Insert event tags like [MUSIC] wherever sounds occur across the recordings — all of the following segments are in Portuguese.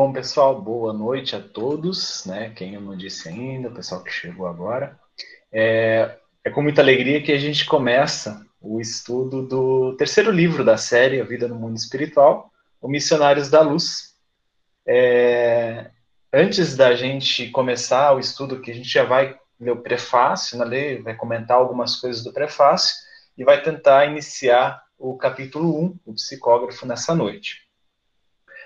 Bom, pessoal, boa noite a todos, né? Quem eu não disse ainda, o pessoal que chegou agora. É, é com muita alegria que a gente começa o estudo do terceiro livro da série A Vida no Mundo Espiritual, O Missionários da Luz. É, antes da gente começar o estudo, que a gente já vai ler o prefácio, né, vai comentar algumas coisas do prefácio e vai tentar iniciar o capítulo 1, o psicógrafo, nessa noite.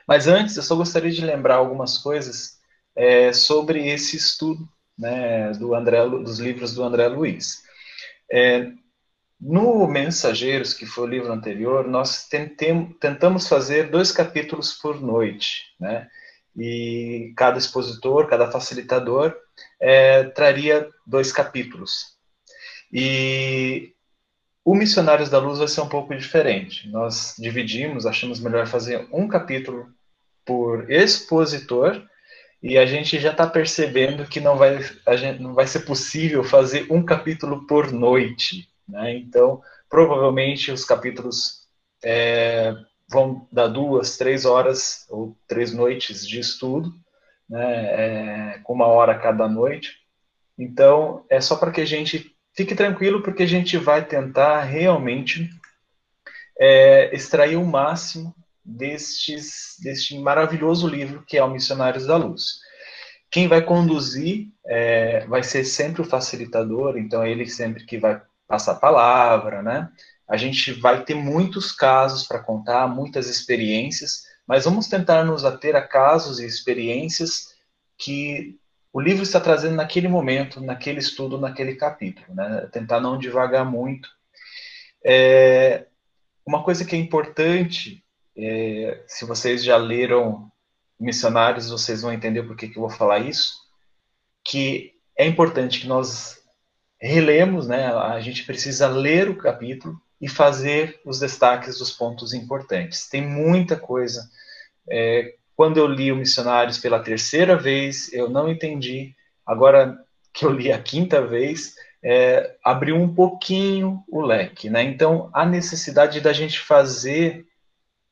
Mas antes, eu só gostaria de lembrar algumas coisas é, sobre esse estudo né, do André, dos livros do André Luiz. É, no Mensageiros, que foi o livro anterior, nós tentem, tentamos fazer dois capítulos por noite, né? E cada expositor, cada facilitador é, traria dois capítulos. E o Missionários da Luz vai ser um pouco diferente. Nós dividimos, achamos melhor fazer um capítulo por expositor e a gente já está percebendo que não vai, a gente, não vai ser possível fazer um capítulo por noite. Né? Então, provavelmente os capítulos é, vão dar duas, três horas ou três noites de estudo, né? É, com uma hora cada noite. Então, é só para que a gente fique tranquilo, porque a gente vai tentar realmente é, extrair o máximo destes, deste maravilhoso livro que é o Missionários da Luz. Quem vai conduzir é, vai ser sempre o facilitador, então é ele sempre que vai passar a palavra, né? A gente vai ter muitos casos para contar, muitas experiências, mas vamos tentar nos ater a casos e experiências que o livro está trazendo naquele momento, naquele estudo, naquele capítulo, né? Tentar não devagar muito. É, uma coisa que é importante, é, se vocês já leram Missionários, vocês vão entender por que, que eu vou falar isso, que é importante que nós relemos, né? A gente precisa ler o capítulo e fazer os destaques dos pontos importantes. Tem muita coisa é, quando eu li o Missionários pela terceira vez, eu não entendi. Agora que eu li a quinta vez, é, abriu um pouquinho o leque, né? Então, a necessidade da gente fazer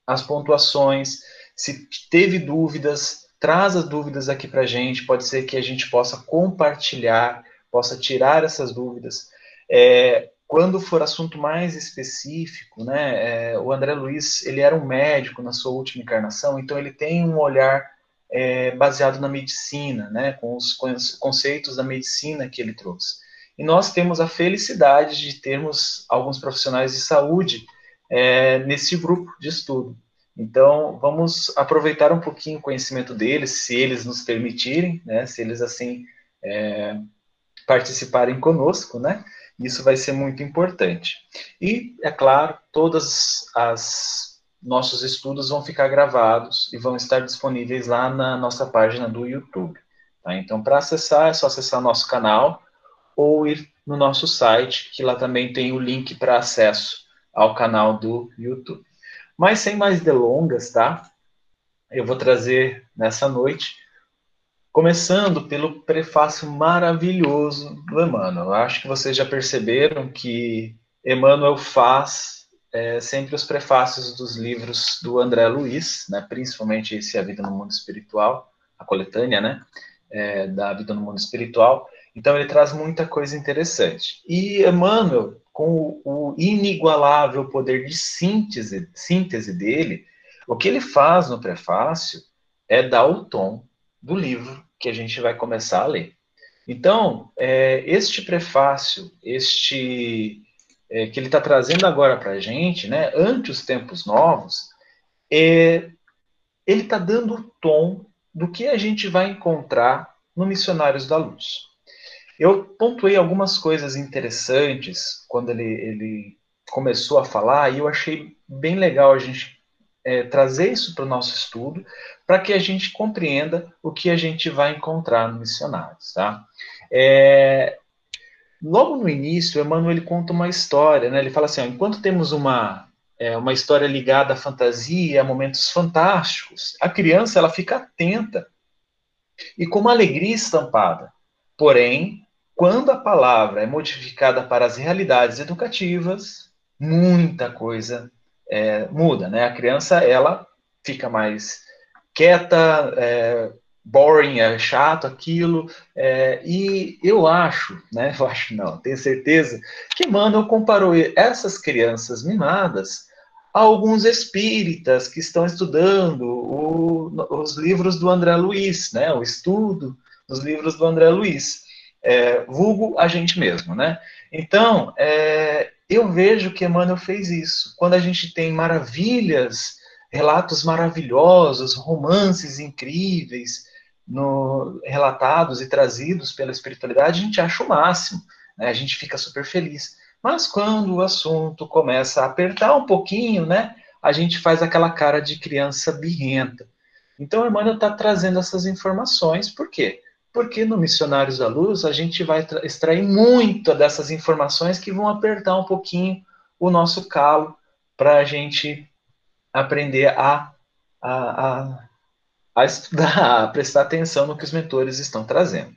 as pontuações, se teve dúvidas, traz as dúvidas aqui para a gente, pode ser que a gente possa compartilhar, possa tirar essas dúvidas. É, quando for assunto mais específico, né, é, o André Luiz, ele era um médico na sua última encarnação, então ele tem um olhar é, baseado na medicina, né, com os conceitos da medicina que ele trouxe. E nós temos a felicidade de termos alguns profissionais de saúde é, nesse grupo de estudo. Então, vamos aproveitar um pouquinho o conhecimento deles, se eles nos permitirem, né, se eles assim é, participarem conosco, né? Isso vai ser muito importante. E, é claro, todos os nossos estudos vão ficar gravados e vão estar disponíveis lá na nossa página do YouTube. Tá? Então, para acessar, é só acessar nosso canal ou ir no nosso site, que lá também tem o link para acesso ao canal do YouTube. Mas sem mais delongas, tá? Eu vou trazer nessa noite Começando pelo prefácio maravilhoso do Emmanuel. Eu acho que vocês já perceberam que Emmanuel faz é, sempre os prefácios dos livros do André Luiz, né, principalmente esse A Vida no Mundo Espiritual, a coletânea né, é, da Vida no Mundo Espiritual. Então ele traz muita coisa interessante. E Emmanuel, com o inigualável poder de síntese, síntese dele, o que ele faz no prefácio é dar o tom do livro que a gente vai começar a ler. Então, é, este prefácio, este é, que ele está trazendo agora para a gente, né, ante os tempos novos, é, ele está dando o tom do que a gente vai encontrar no Missionários da Luz. Eu pontuei algumas coisas interessantes quando ele, ele começou a falar e eu achei bem legal a gente é, trazer isso para o nosso estudo, para que a gente compreenda o que a gente vai encontrar no Missionários. Tá? É, logo no início, Emmanuel ele conta uma história, né? ele fala assim, ó, enquanto temos uma, é, uma história ligada à fantasia, a momentos fantásticos, a criança ela fica atenta e com uma alegria estampada. Porém, quando a palavra é modificada para as realidades educativas, muita coisa é, muda, né? A criança, ela fica mais quieta, é, boring, é chato aquilo. É, e eu acho, né? [LAUGHS] Eu acho não, tenho certeza que Emmanuel comparou essas crianças mimadas a alguns espíritas que estão estudando o, os livros do André Luiz, né? O estudo dos livros do André Luiz, é, vulgo a gente mesmo, né? Então, é, eu vejo que Emmanuel fez isso. Quando a gente tem maravilhas, relatos maravilhosos, romances incríveis, no, relatados e trazidos pela espiritualidade, a gente acha o máximo, né? a gente fica super feliz. Mas quando o assunto começa a apertar um pouquinho, né, a gente faz aquela cara de criança birrenta. Então, Emmanuel está trazendo essas informações, por quê? Porque no Missionários da Luz a gente vai extrair muito dessas informações que vão apertar um pouquinho o nosso calo para a gente aprender a, a, a a estudar, [LAUGHS] a prestar atenção no que os mentores estão trazendo.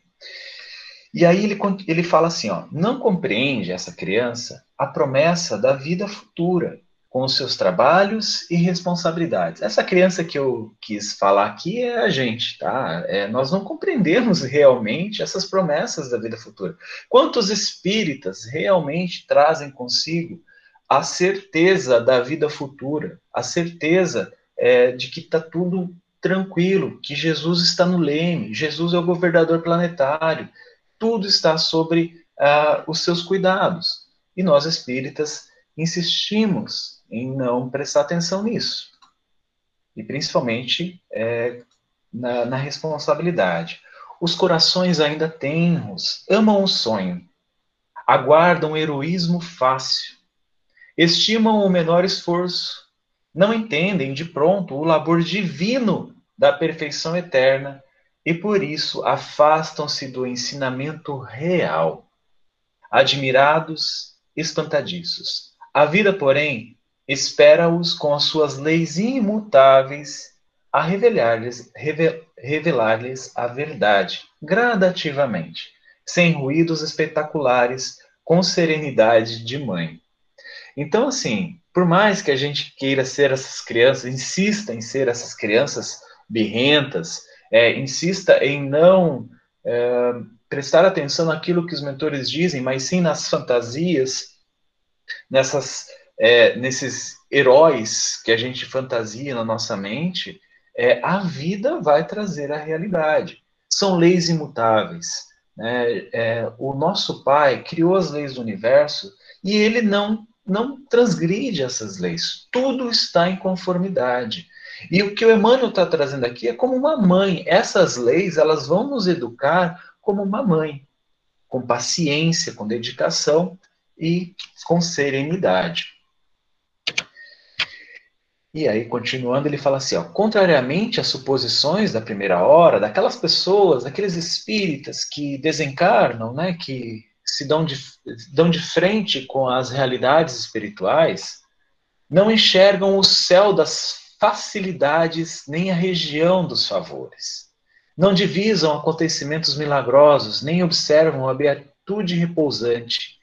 E aí ele, ele fala assim, ó, não compreende essa criança a promessa da vida futura, com os seus trabalhos e responsabilidades. Essa criança que eu quis falar aqui é a gente, tá? É, nós não compreendemos [LAUGHS] realmente essas promessas da vida futura. Quantos espíritas realmente trazem consigo a certeza da vida futura, a certeza é, de que está tudo tranquilo, que Jesus está no leme, Jesus é o governador planetário, tudo está sobre uh, os seus cuidados. E nós espíritas insistimos em não prestar atenção nisso. E principalmente é, na, na responsabilidade. Os corações ainda tenros, amam o sonho, aguardam o heroísmo fácil, estimam o menor esforço, não entendem de pronto o labor divino da perfeição eterna e por isso afastam-se do ensinamento real. Admirados, espantadiços. A vida, porém, espera-os com as suas leis imutáveis a revelar-lhes revelar a verdade, gradativamente, sem ruídos espetaculares, com serenidade de mãe. Então, assim, por mais que a gente queira ser essas crianças, insista em ser essas crianças birrentas, é, insista em não é, prestar atenção naquilo que os mentores dizem, mas sim nas fantasias, nessas, é, nesses heróis que a gente fantasia na nossa mente, é, a vida vai trazer a realidade. São leis imutáveis. Né? É, o nosso Pai criou as leis do universo e ele não não transgride essas leis. Tudo está em conformidade. E o que o Emmanuel está trazendo aqui é como uma mãe. Essas leis, elas vão nos educar como uma mãe, com paciência, com dedicação e com serenidade. E aí, continuando, ele fala assim: ó, contrariamente às suposições da primeira hora, daquelas pessoas, daqueles espíritas que desencarnam, né, que se dão de, dão de frente com as realidades espirituais, não enxergam o céu das facilidades nem a região dos favores. Não divisam acontecimentos milagrosos, nem observam a beatitude repousante.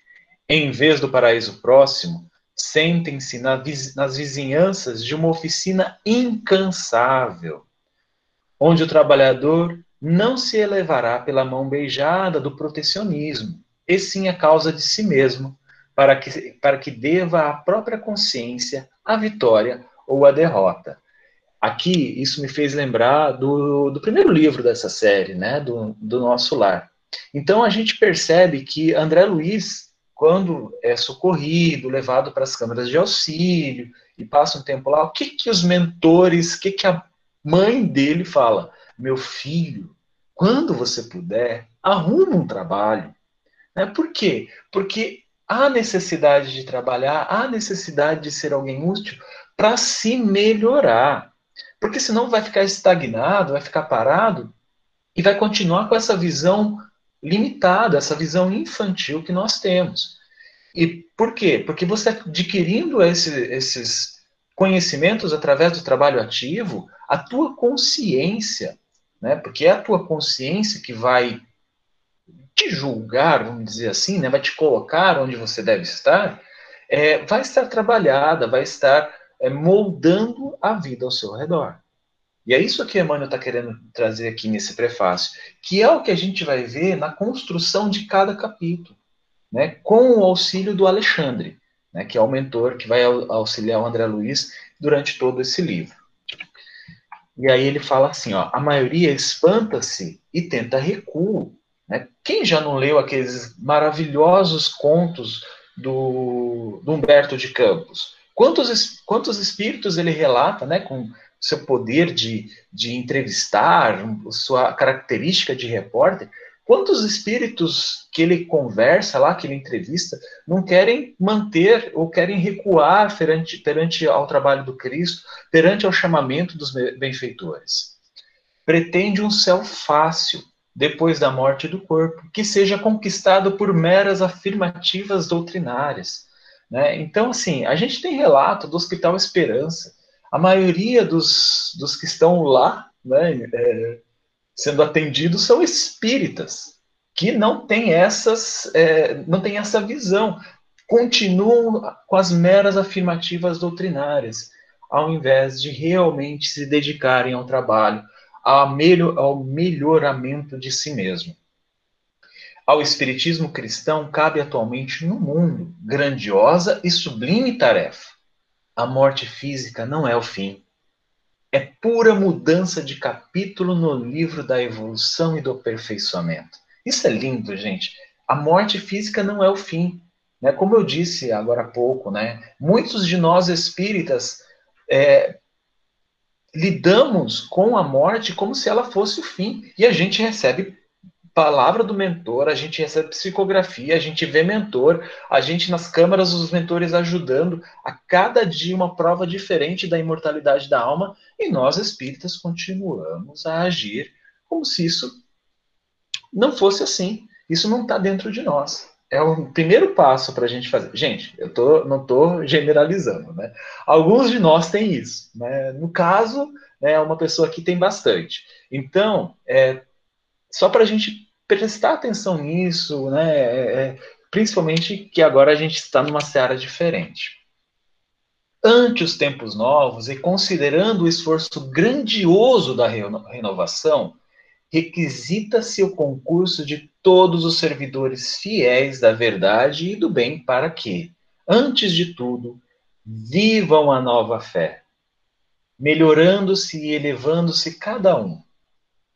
Em vez do paraíso próximo, sentem-se nas vizinhanças de uma oficina incansável, onde o trabalhador não se elevará pela mão beijada do protecionismo, e sim a causa de si mesmo, para que, para que deva à própria consciência a vitória ou a derrota. Aqui, isso me fez lembrar do, do primeiro livro dessa série, né, do, do Nosso Lar. Então, a gente percebe que André Luiz, quando é socorrido, levado para as câmaras de auxílio, e passa um tempo lá, o que, que os mentores, o que, que a mãe dele fala? Meu filho, quando você puder, arruma um trabalho. Né? Por quê? Porque há necessidade de trabalhar, há necessidade de ser alguém útil, para se melhorar. Porque senão vai ficar estagnado, vai ficar parado e vai continuar com essa visão limitada, essa visão infantil que nós temos. E por quê? Porque você adquirindo esse, esses conhecimentos através do trabalho ativo, a tua consciência, né? Porque é a tua consciência que vai te julgar, vamos dizer assim, né? Vai te colocar onde você deve estar, é, vai estar trabalhada, vai estar é, moldando a vida ao seu redor. E é isso que Emmanuel está querendo trazer aqui nesse prefácio, que é o que a gente vai ver na construção de cada capítulo, né, com o auxílio do Alexandre, né, que é o mentor que vai auxiliar o André Luiz durante todo esse livro. E aí ele fala assim, ó, a maioria espanta-se e tenta recuo. Né? Quem já não leu aqueles maravilhosos contos do, do Humberto de Campos? Quantos, quantos espíritos ele relata, né, com seu poder de, de entrevistar, sua característica de repórter, quantos espíritos que ele conversa lá, que ele entrevista, não querem manter ou querem recuar perante, perante ao trabalho do Cristo, perante ao chamamento dos benfeitores? Pretende um céu fácil, depois da morte do corpo, que seja conquistado por meras afirmativas doutrinárias. Né? Então, assim, a gente tem relato do Hospital Esperança, a maioria dos, dos que estão lá, né, é, sendo atendidos, são espíritas, que não têm essas, é, não têm essa visão, continuam com as meras afirmativas doutrinárias, ao invés de realmente se dedicarem ao trabalho, ao, melhor, ao melhoramento de si mesmo. Ao espiritismo cristão cabe atualmente no mundo grandiosa e sublime tarefa a morte física não é o fim. É pura mudança de capítulo no livro da evolução e do aperfeiçoamento. Isso é lindo, gente. A morte física não é o fim. Né? Como eu disse agora há pouco, né? muitos de nós espíritas é, lidamos com a morte como se ela fosse o fim. E a gente recebe palavra do mentor, a gente recebe psicografia, a gente vê mentor, a gente nas câmaras, os mentores ajudando a cada dia uma prova diferente da imortalidade da alma, e nós espíritas continuamos a agir como se isso não fosse assim. Isso não está dentro de nós. É o primeiro passo para a gente fazer. Gente, eu tô, não estou generalizando, né? Alguns de nós têm isso. Né? No caso, né, uma pessoa que tem bastante. Então, é, só para a gente prestar atenção nisso, né? É, é, principalmente que agora a gente está numa seara diferente. Ante os tempos novos e considerando o esforço grandioso da renovação, requisita-se o concurso de todos os servidores fiéis da verdade e do bem para que, antes de tudo, vivam a nova fé, melhorando-se e elevando-se cada um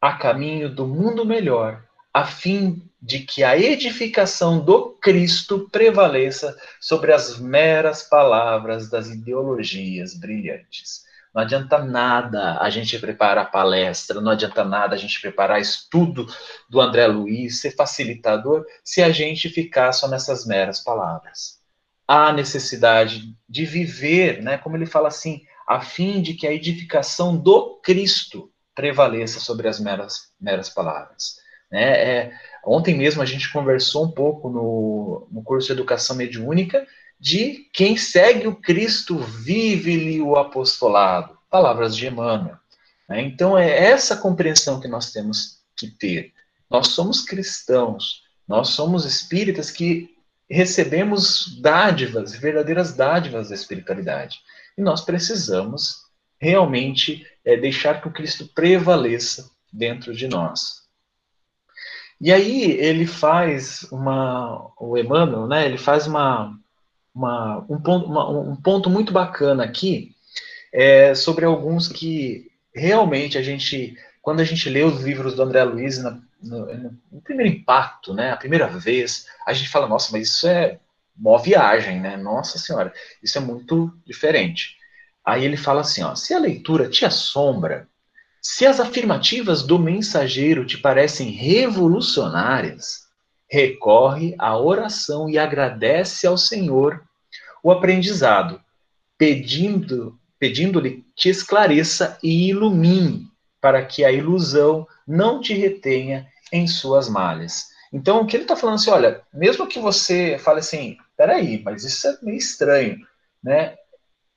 a caminho do mundo melhor, a fim de que a edificação do Cristo prevaleça sobre as meras palavras das ideologias brilhantes. Não adianta nada a gente preparar palestra, não adianta nada a gente preparar estudo do André Luiz, ser facilitador, se a gente ficar só nessas meras palavras. Há necessidade de viver, né, como ele fala assim, a fim de que a edificação do Cristo prevaleça sobre as meras, meras palavras. Né? É, ontem mesmo a gente conversou um pouco no, no curso de Educação Mediúnica de quem segue o Cristo vive-lhe o apostolado. Palavras de Emmanuel. Né? Então é essa compreensão que nós temos que ter. Nós somos cristãos, nós somos espíritas que recebemos dádivas, verdadeiras dádivas da espiritualidade. E nós precisamos realmente é, deixar que o Cristo prevaleça dentro de nós. E aí ele faz uma, o Emmanuel, né, ele faz uma, uma, um, ponto, uma, um ponto muito bacana aqui é, sobre alguns que realmente a gente, quando a gente lê os livros do André Luiz na, no, no, primeiro impacto, né, a primeira vez, a gente fala, nossa, mas isso é uma viagem, né, nossa senhora, isso é muito diferente. Aí ele fala assim: ó, se a leitura te assombra, se as afirmativas do mensageiro te parecem revolucionárias, recorre à oração e agradece ao Senhor o aprendizado, pedindo, pedindo-lhe te esclareça e ilumine, para que a ilusão não te retenha em suas malhas. Então, o que ele está falando assim, olha, mesmo que você fale assim, peraí, mas isso é meio estranho, né?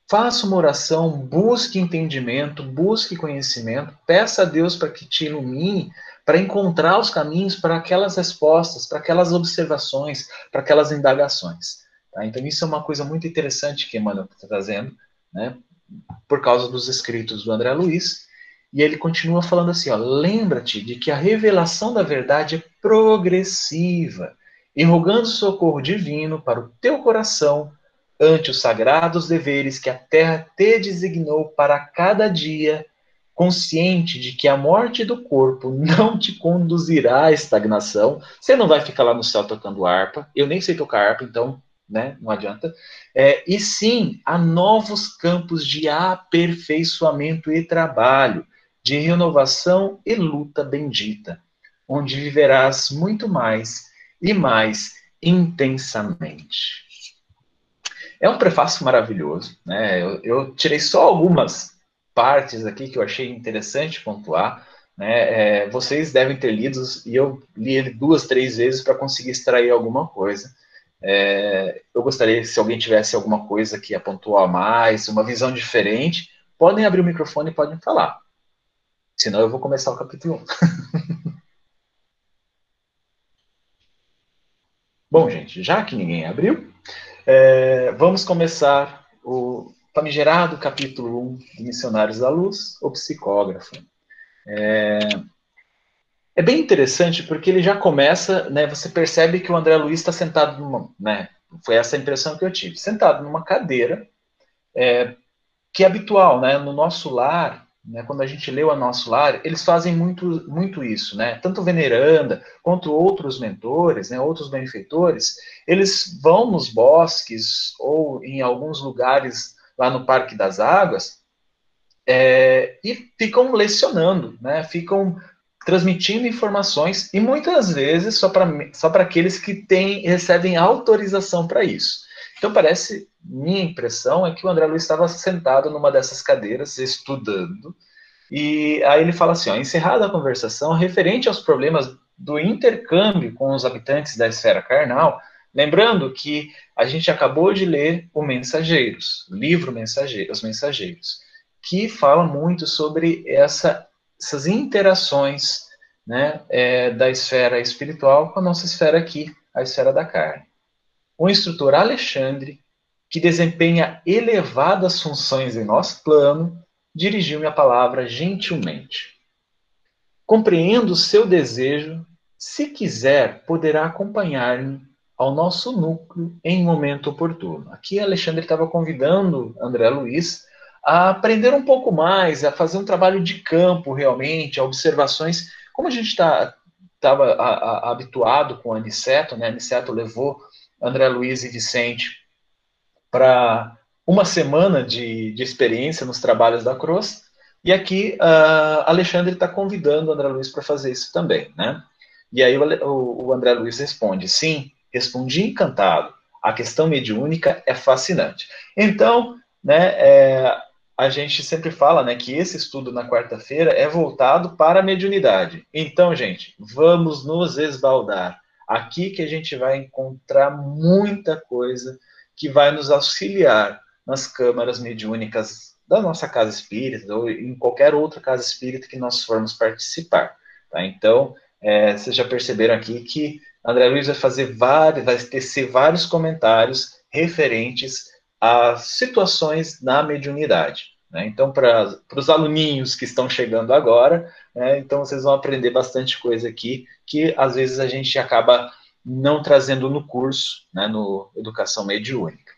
Faça uma oração, busque entendimento, busque conhecimento, peça a Deus para que te ilumine, para encontrar os caminhos para aquelas respostas, para aquelas observações, para aquelas indagações. Tá? Então, isso é uma coisa muito interessante que Emmanuel está trazendo, né, por causa dos escritos do André Luiz. E ele continua falando assim, lembra-te de que a revelação da verdade é progressiva, e rogando socorro divino para o teu coração ante os sagrados deveres que a terra te designou para cada dia, consciente de que a morte do corpo não te conduzirá à estagnação, você não vai ficar lá no céu tocando harpa, eu nem sei tocar harpa, então né? Não adianta. É, e sim a novos campos de aperfeiçoamento e trabalho, de renovação e luta bendita, onde viverás muito mais e mais intensamente. É um prefácio maravilhoso, né? Eu, eu tirei só algumas partes aqui que eu achei interessante pontuar. Né? É, vocês devem ter lido e eu li ele duas, três vezes para conseguir extrair alguma coisa. É, eu gostaria, se alguém tivesse alguma coisa que apontou a mais, uma visão diferente, podem abrir o microfone e podem falar. Senão eu vou começar o capítulo 1. [LAUGHS] Bom, gente, já que ninguém abriu, é, vamos começar o famigerado capítulo 1 de Missionários da Luz, o psicógrafo. É, é bem interessante porque ele já começa, né? Você percebe que o André Luiz está sentado numa, né? Foi essa a impressão que eu tive, sentado numa cadeira, é, que é habitual, né? No nosso lar, né? Quando a gente lê o nosso lar, eles fazem muito, muito isso, né? Tanto veneranda quanto outros mentores, né? Outros benfeitores, eles vão nos bosques ou em alguns lugares lá no Parque das Águas é, e ficam lecionando, né? Ficam transmitindo informações e muitas vezes só para só aqueles que têm, recebem autorização para isso. Então parece, minha impressão é que o André Luiz estava sentado numa dessas cadeiras estudando e aí ele fala assim, ó, encerrada a conversação referente aos problemas do intercâmbio com os habitantes da esfera carnal, lembrando que a gente acabou de ler o Mensageiros, o livro Os Mensageiros, que fala muito sobre essa essas interações né, é, da esfera espiritual com a nossa esfera aqui, a esfera da carne. O instrutor Alexandre, que desempenha elevadas funções em nosso plano, dirigiu-me a palavra gentilmente. Compreendo o seu desejo, se quiser, poderá acompanhar-me ao nosso núcleo em momento oportuno. Aqui Alexandre estava convidando André Luiz a aprender um pouco mais, a fazer um trabalho de campo realmente, observações, como a gente estava tá, habituado com Aniceto, né? Aniceto levou André Luiz e Vicente para uma semana de, de experiência nos trabalhos da Cruz, e aqui uh, Alexandre está convidando o André Luiz para fazer isso também, né? E aí o, o André Luiz responde, sim, respondi encantado, a questão mediúnica é fascinante. Então, né, é, a gente sempre fala né, que esse estudo na quarta-feira é voltado para a mediunidade. Então, gente, vamos nos esbaldar. Aqui que a gente vai encontrar muita coisa que vai nos auxiliar nas câmaras mediúnicas da nossa casa espírita ou em qualquer outra casa espírita que nós formos participar. Tá? Então, é, vocês já perceberam aqui que André Luiz vai fazer vários, vai tecer vários comentários referentes as situações na mediunidade. Né? Então, para os aluninhos que estão chegando agora, né, então vocês vão aprender bastante coisa aqui, que às vezes a gente acaba não trazendo no curso, né, no Educação Mediúnica.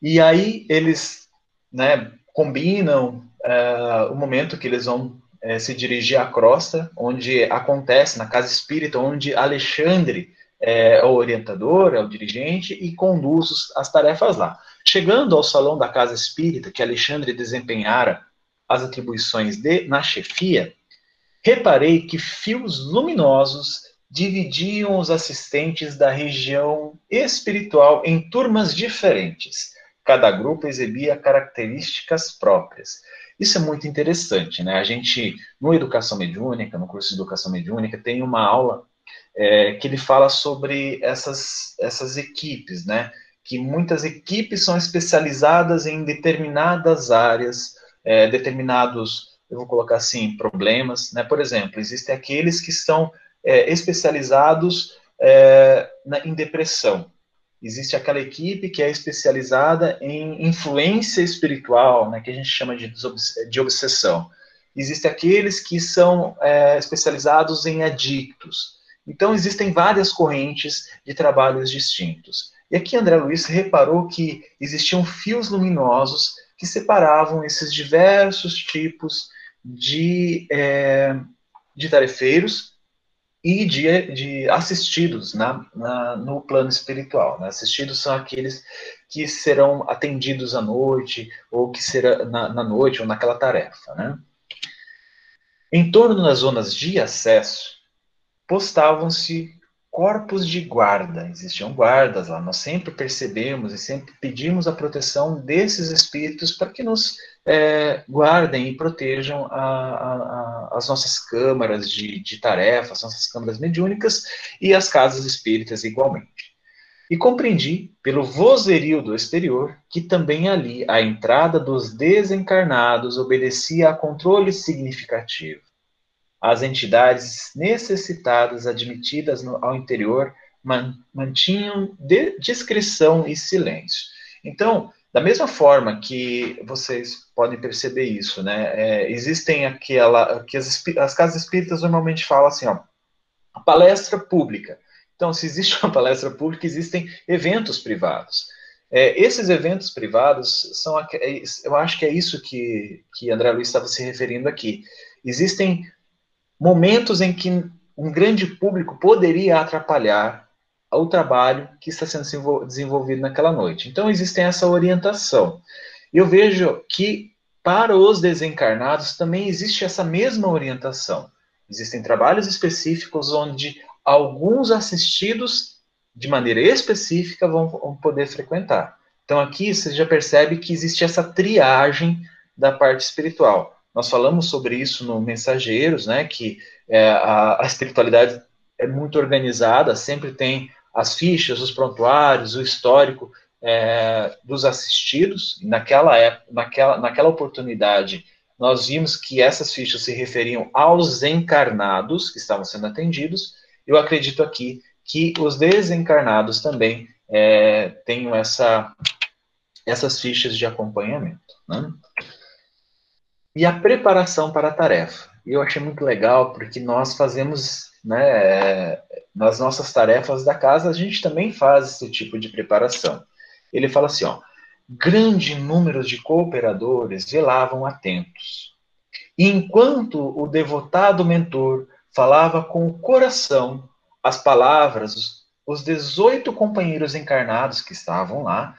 E aí eles né, combinam uh, o momento que eles vão uh, se dirigir à crosta, onde acontece, na casa espírita, onde Alexandre é, o orientador, é o dirigente e conduz as tarefas lá. Chegando ao salão da casa espírita, que Alexandre desempenhara as atribuições de na chefia, reparei que fios luminosos dividiam os assistentes da região espiritual em turmas diferentes. Cada grupo exibia características próprias. Isso é muito interessante, né? A gente, no Educação Mediúnica, no curso de Educação Mediúnica, tem uma aula é, que ele fala sobre essas, essas equipes, né? Que muitas equipes são especializadas em determinadas áreas, é, determinados, eu vou colocar assim, problemas, né? Por exemplo, existem aqueles que são é, especializados é, na, em depressão. Existe aquela equipe que é especializada em influência espiritual, né? Que a gente chama de, de obsessão. existem aqueles que são é, especializados em adictos. Então, existem várias correntes de trabalhos distintos. E aqui André Luiz reparou que existiam fios luminosos que separavam esses diversos tipos de, é, de tarefeiros e de, de assistidos na, na, no plano espiritual. Né? Assistidos são aqueles que serão atendidos à noite, ou que será na, na noite, ou naquela tarefa. Né? Em torno das zonas de acesso, postavam-se corpos de guarda, existiam guardas lá. Nós sempre percebemos e sempre pedimos a proteção desses espíritos para que nos é, guardem e protejam a, a, a, as nossas câmaras de, de tarefas, nossas câmaras mediúnicas e as casas espíritas igualmente. E compreendi, pelo vozerio do exterior, que também ali a entrada dos desencarnados obedecia a controle significativo. As entidades necessitadas admitidas no, ao interior man, mantinham de, discrição e silêncio. Então, da mesma forma que vocês podem perceber isso, né? É, existem aquela que as, as, casas espíritas normalmente falam assim, ó, palestra pública. Então, se existe [LAUGHS] uma palestra pública, existem eventos privados. É, esses eventos privados são, eu acho que é isso que, que André Luiz estava se referindo aqui. Existem momentos em que um grande público poderia atrapalhar o trabalho que está sendo desenvolvido naquela noite. Então, existe essa orientação. Eu vejo que para os desencarnados também existe essa mesma orientação. Existem trabalhos específicos onde alguns assistidos, de maneira específica, vão, vão poder frequentar. Então, aqui você já percebe que existe essa triagem da parte espiritual. Nós falamos sobre isso no Mensageiros, né, que é, a, a espiritualidade é muito organizada, sempre tem as fichas, os prontuários, o histórico é, dos assistidos. Naquela, época, naquela, naquela oportunidade, nós vimos que essas fichas se referiam aos encarnados que estavam sendo atendidos. Eu acredito aqui que os desencarnados também é, tenham essa, essas fichas de acompanhamento. Né? E a preparação para a tarefa. Eu achei muito legal porque nós fazemos né, nas nossas tarefas da casa, a gente também faz esse tipo de preparação. Ele fala assim, ó, grande número de cooperadores velavam atentos. E enquanto o devotado mentor falava com o coração as palavras, os 18 companheiros encarnados que estavam lá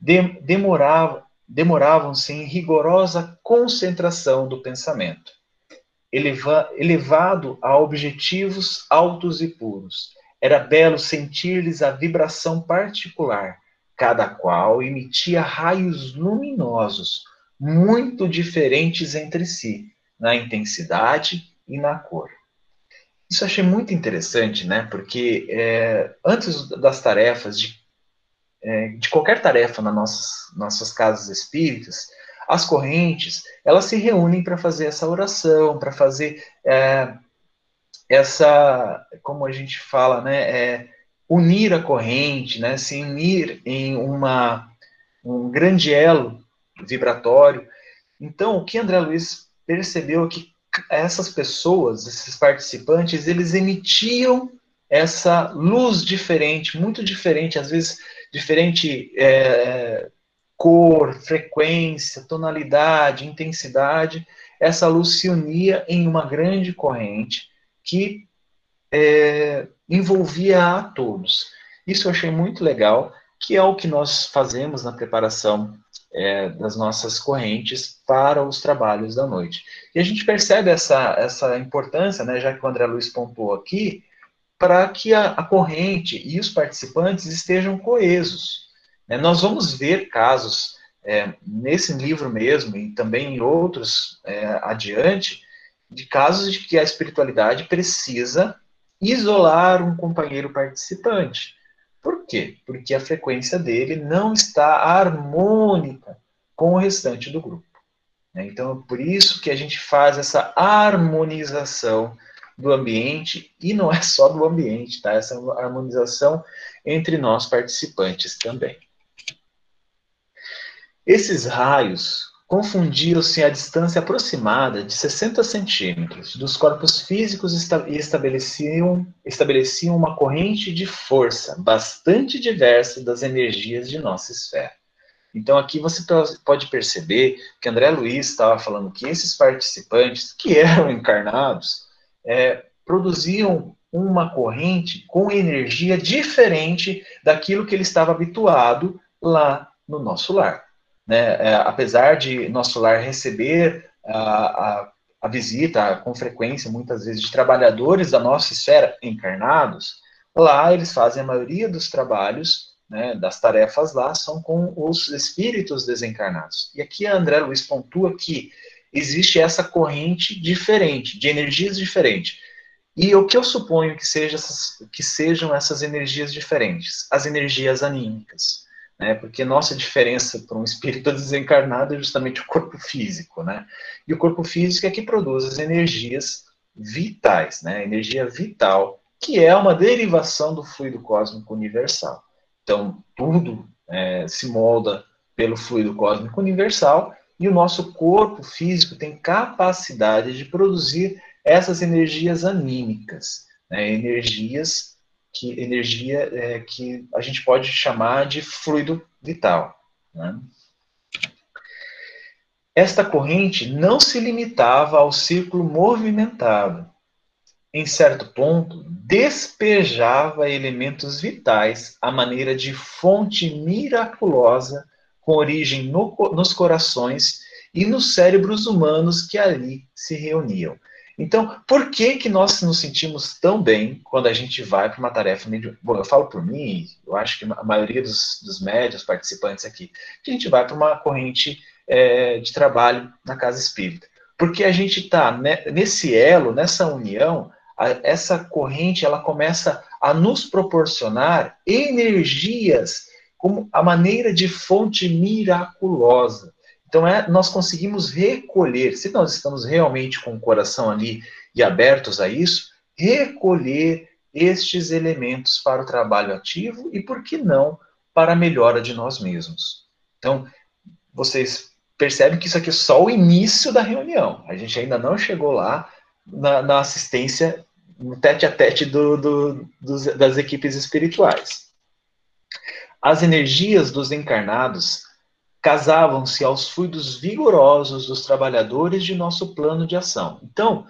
demoravam, demoravam-se em rigorosa concentração do pensamento eleva, elevado a objetivos altos e puros. Era belo sentir-lhes a vibração particular, cada qual emitia raios luminosos, muito diferentes entre si, na intensidade e na cor. Isso achei muito interessante, né? Porque é, antes das tarefas, de, é, de qualquer tarefa nas nossas, nossas casas espíritas, as correntes, elas se reúnem para fazer essa oração, para fazer é, essa, como a gente fala, né, é, unir a corrente, né, se unir em uma, um grande elo vibratório. Então, o que André Luiz percebeu é que essas pessoas, esses participantes, eles emitiam essa luz diferente, muito diferente, às vezes diferente é, cor, frequência, tonalidade, intensidade, essa luz se unia em uma grande corrente que é, envolvia a todos. Isso eu achei muito legal, que é o que nós fazemos na preparação é, das nossas correntes para os trabalhos da noite. E a gente percebe essa, essa importância, né, já que o André Luiz pontuou aqui, para que a, a corrente e os participantes estejam coesos. É, nós vamos ver casos é, nesse livro mesmo e também em outros é, adiante, de casos de que a espiritualidade precisa isolar um companheiro participante. Por quê? Porque a frequência dele não está harmônica com o restante do grupo. Né? Então, é por isso que a gente faz essa harmonização do ambiente, e não é só do ambiente, tá? Essa harmonização entre nós participantes também. Esses raios confundiam-se a distância aproximada de 60 centímetros dos corpos físicos e estabeleciam, estabeleciam uma corrente de força bastante diversa das energias de nossa esfera. Então, aqui você pode perceber que André Luiz estava falando que esses participantes, que eram encarnados, é, produziam uma corrente com energia diferente daquilo que ele estava habituado lá no nosso lar. Né? É, apesar de nosso lar receber a, a, a visita com frequência, muitas vezes, de trabalhadores da nossa esfera encarnados, lá eles fazem a maioria dos trabalhos, né, das tarefas lá, são com os espíritos desencarnados. E aqui André Luiz pontua que existe essa corrente diferente, de energias diferentes. E o que eu suponho que, seja que sejam essas energias diferentes? As energias anímicas né? Porque nossa diferença para um espírito [LAUGHS] desencarnado é justamente o corpo físico, né? E o corpo físico é que produz as energias vitais, né? Energia vital, que é uma derivação do fluido cósmico universal. Então, tudo é, se molda pelo fluido cósmico universal e o nosso corpo físico tem capacidade de produzir essas energias anímicas, né? energias que energia é, que a gente pode chamar de fluido vital. Né? Esta corrente não se limitava ao círculo movimentado. Em certo ponto, despejava elementos vitais à maneira de fonte miraculosa com origem no, nos corações e nos cérebros humanos que ali se reuniam. Então, por que que nós nos sentimos tão bem quando a gente vai para uma tarefa Bom, eu falo por mim, eu acho que a maioria dos, dos médios participantes aqui, que a gente vai para uma corrente é, de trabalho na casa espírita. Porque a gente está né, nesse elo, nessa união, a, essa corrente ela começa a nos proporcionar energias como a maneira de fonte miraculosa. Então, é, nós conseguimos recolher, se nós estamos realmente com o coração ali e abertos a isso, recolher estes elementos para o trabalho ativo e, por que não, para a melhora de nós mesmos. Então, vocês percebem que isso aqui é só o início da reunião. A gente ainda não chegou lá na, na assistência, no tete a tete do, do, dos, das equipes espirituais. As energias dos encarnados casavam-se aos fluidos vigorosos dos trabalhadores de nosso plano de ação. Então,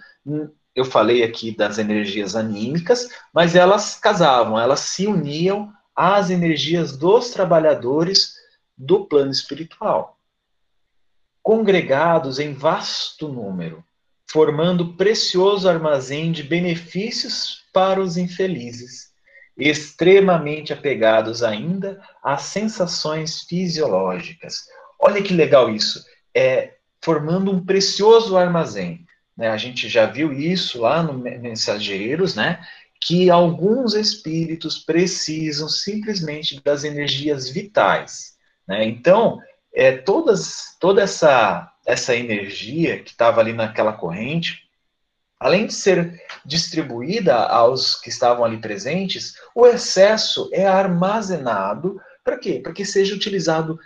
eu falei aqui das energias anímicas, mas elas casavam, elas se uniam às energias dos trabalhadores do plano espiritual. Congregados em vasto número, formando precioso armazém de benefícios para os infelizes extremamente apegados ainda às sensações fisiológicas. Olha que legal isso, é formando um precioso armazém. Né? A gente já viu isso lá no Mensageiros, né? Que alguns espíritos precisam simplesmente das energias vitais. Né? Então, é, todas, toda essa, essa energia que estava ali naquela corrente, além de ser distribuída aos que estavam ali presentes, o excesso é armazenado para quê? Para que seja utilizado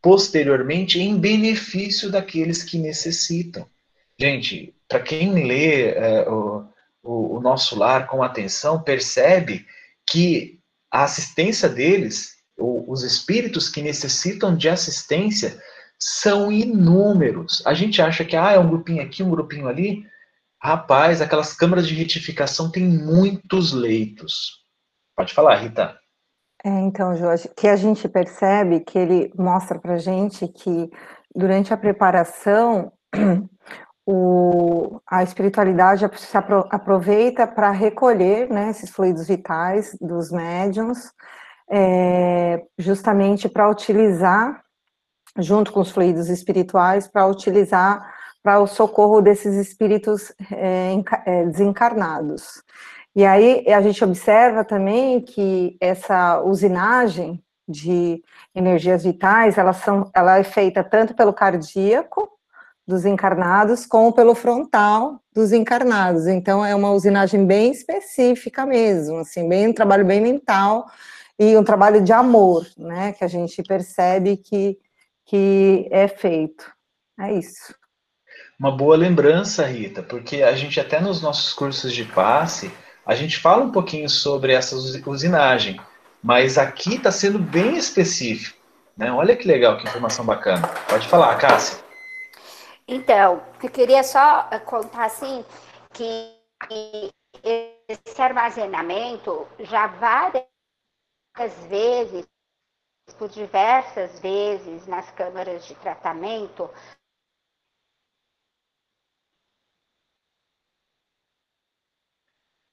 posteriormente em benefício daqueles que necessitam. Gente, para quem lê é, o, o, o nosso lar com atenção, percebe que a assistência deles, os espíritos que necessitam de assistência, são inúmeros. A gente acha que ah, é um grupinho aqui, um grupinho ali. Rapaz, aquelas câmaras de retificação têm muitos leitos. Pode falar, Rita. É, então, Jorge, que a gente percebe que ele mostra para gente que durante a preparação [CLEARS THROAT] o, a espiritualidade se aproveita para recolher né, esses fluidos vitais dos médiums, é, justamente para utilizar, junto com os fluidos espirituais, para utilizar para o socorro desses espíritos é, é, desencarnados. E aí a gente observa também que essa usinagem de energias vitais, elas são, ela é feita tanto pelo cardíaco dos encarnados como pelo frontal dos encarnados. Então é uma usinagem bem específica mesmo, assim, bem um trabalho bem mental e um trabalho de amor, né, que a gente percebe que que é feito. É isso. Uma boa lembrança, Rita, porque a gente até nos nossos cursos de passe, a gente fala um pouquinho sobre essa usinagem, mas aqui está sendo bem específico. Né? Olha que legal, que informação bacana. Pode falar, Cássia. Então, eu queria só eh, contar assim que esse armazenamento já várias vezes, por diversas vezes nas câmaras de tratamento,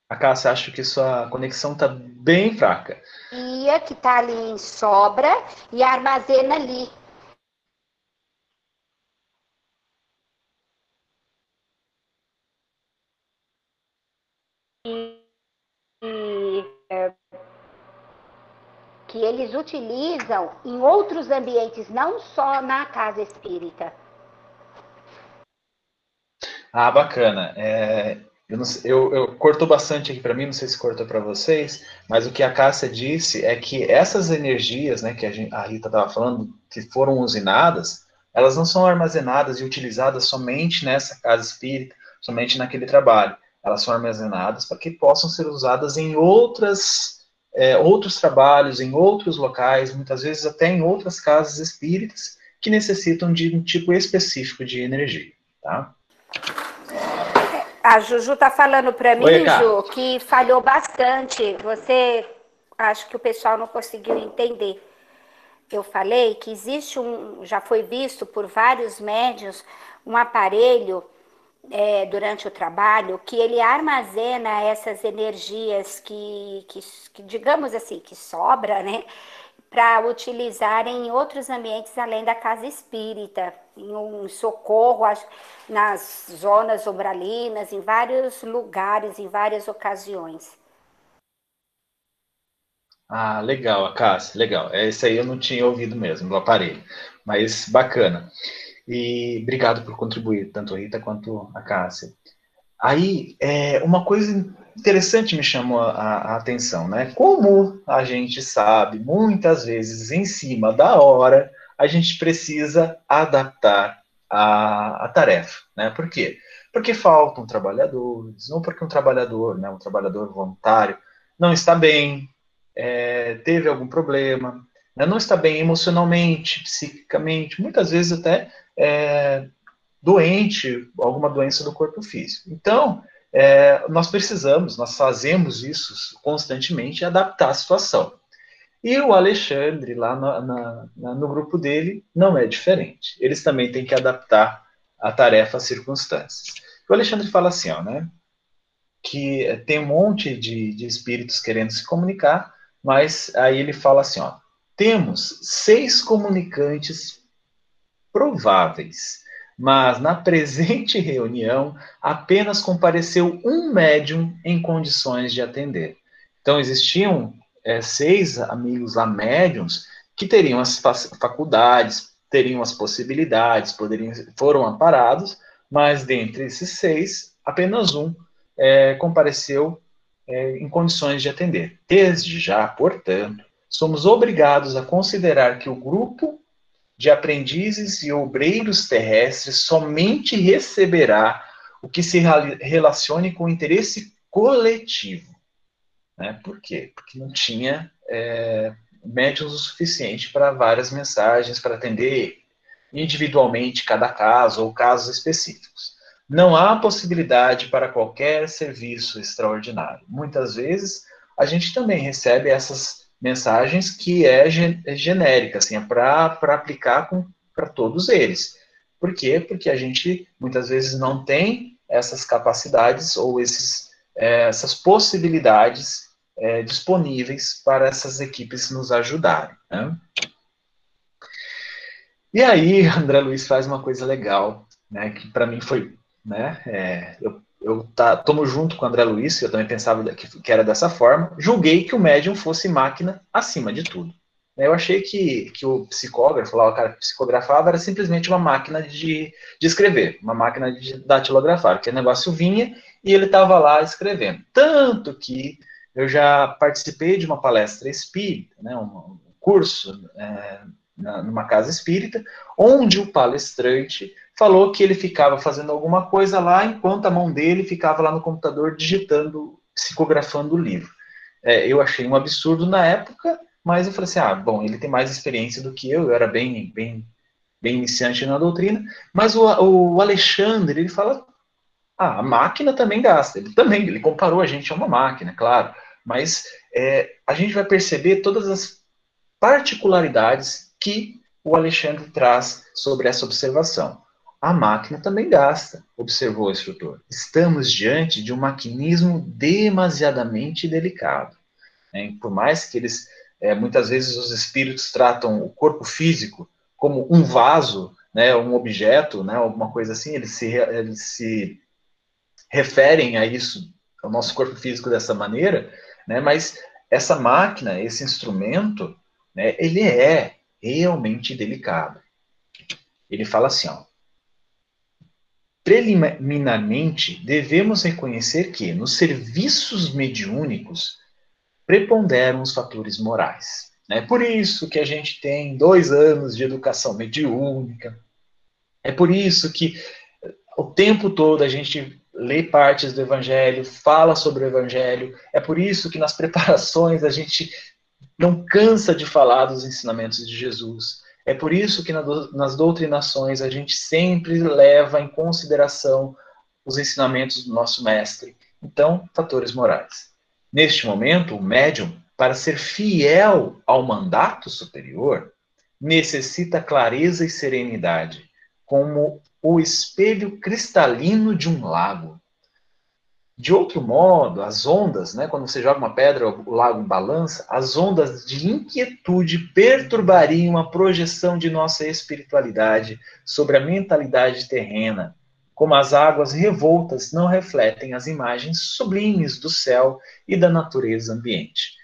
A Cássia, acho que sua conexão está bem fraca. Ia que está ali em sobra e armazena ali. E, e, é, que eles utilizam em outros ambientes, não só na casa espírita. Ah, bacana. É, eu, não, eu, eu cortou bastante aqui para mim, não sei se cortou para vocês, mas o que a Cássia disse é que essas energias, né, que a, gente, a Rita estava falando, que foram usinadas, elas não são armazenadas e utilizadas somente nessa casa espírita, somente naquele trabalho. Elas são armazenadas para que possam ser usadas em outras, é, outros trabalhos, em outros locais, muitas vezes até em outras casas espíritas que necessitam de um tipo específico de energia, tá? A Juju tá falando para mim, Oi, Ju, que falhou bastante. Você, acho que o pessoal não conseguiu entender. Eu falei que existe um, já foi visto por vários médios, um aparelho é, durante o trabalho que ele armazena essas energias que, que, que digamos assim, que sobra, né? Para utilizar em outros ambientes além da casa espírita, em um socorro nas zonas umbralinas, em vários lugares, em várias ocasiões. Ah, legal, Cássia, legal. Esse aí eu não tinha ouvido mesmo, do aparelho, mas bacana. E obrigado por contribuir, tanto a Rita quanto a Cássia. Aí, é, uma coisa interessante me chamou a, a, atenção, né? Como a gente sabe, muitas vezes em cima da hora, a gente precisa adaptar a, a tarefa, né? Por quê? Porque faltam trabalhadores, ou porque um trabalhador, né, um trabalhador voluntário, não está bem, é, teve algum problema, né, não está bem emocionalmente, psiquicamente, muitas vezes até é, doente, alguma doença do corpo físico. Então, é, nós precisamos, nós fazemos isso constantemente, adaptar a situação. E o Alexandre, lá no, na, no grupo dele, não é diferente. Eles também têm que adaptar a tarefa às circunstâncias. O Alexandre fala assim, ó, né? Que tem um monte de, de espíritos querendo se comunicar, mas aí ele fala assim, ó. Temos seis comunicantes prováveis mas na presente [LAUGHS] reunião apenas compareceu um médium em condições de atender. Então existiam é, seis amigos lá médiums que teriam as faculdades, teriam as possibilidades, poderiam foram amparados, mas dentre esses seis apenas um é, compareceu é, em condições de atender. Desde já, portanto, somos obrigados a considerar que o grupo de aprendizes e obreiros terrestres somente receberá o que se relacione com o interesse coletivo. Né? Por quê? Porque não tinha é, médios o suficiente para várias mensagens, para atender individualmente cada caso ou casos específicos. Não há possibilidade para qualquer serviço extraordinário. Muitas vezes a gente também recebe essas mensagens que é, é genérica, assim, é para aplicar para todos eles. Por quê? Porque a gente muitas vezes não tem essas capacidades ou esses, é, essas possibilidades é, disponíveis para essas equipes nos ajudarem. Né? E aí, André Luiz faz uma coisa legal, né, que para mim foi, né, é, eu eu tá, tomo junto com o André Luiz, eu também pensava que, que, era dessa forma, julguei que o médium fosse máquina acima de tudo. Eu achei que, que o psicógrafo, lá o cara que psicografava, era simplesmente uma máquina de, de escrever, uma máquina de datilografar, que o negócio vinha e ele estava lá escrevendo. Tanto que eu já participei de uma palestra espírita, né, um, curso é, numa casa espírita, onde o palestrante falou que ele ficava fazendo alguma coisa lá, enquanto a mão dele ficava lá no computador digitando, psicografando o livro. É, eu achei um absurdo na época, mas eu falei assim, ah, bom, ele tem mais experiência do que eu, eu era bem, bem, bem iniciante na doutrina, mas o, o Alexandre, ele fala, ah, a máquina também gasta, ele também, ele comparou a gente a uma máquina, claro, mas é, a gente vai perceber todas as particularidades que o Alexandre traz sobre essa observação. A máquina também gasta, observou o instrutor. Estamos diante de um maquinismo demasiadamente delicado. Né? Por mais que eles, é, muitas vezes, os espíritos tratam o corpo físico como um vaso, né, um objeto, né, alguma coisa assim, eles se, eles se referem a isso, ao nosso corpo físico dessa maneira, né, mas essa máquina, esse instrumento, né, ele é realmente delicado. Ele fala assim, ó, Preliminarmente, devemos reconhecer que, nos serviços mediúnicos, preponderam os fatores morais. É por isso que a gente tem dois anos de educação mediúnica. É por isso que o tempo todo a gente lê partes do Evangelho, fala sobre o Evangelho. É por isso que nas preparações a gente não cansa de falar dos ensinamentos de Jesus. É por isso que nas doutrinações a gente sempre leva em consideração os ensinamentos do nosso mestre. Então, fatores morais. Neste momento, o médium, para ser fiel ao mandato superior, necessita clareza e serenidade, como o espelho cristalino de um lago. De outro modo, as ondas, né, quando você joga uma pedra, o lago balança, as ondas de inquietude perturbariam a projeção de nossa espiritualidade sobre a mentalidade terrena, como as águas revoltas não refletem as imagens sublimes do céu e da natureza ambiente.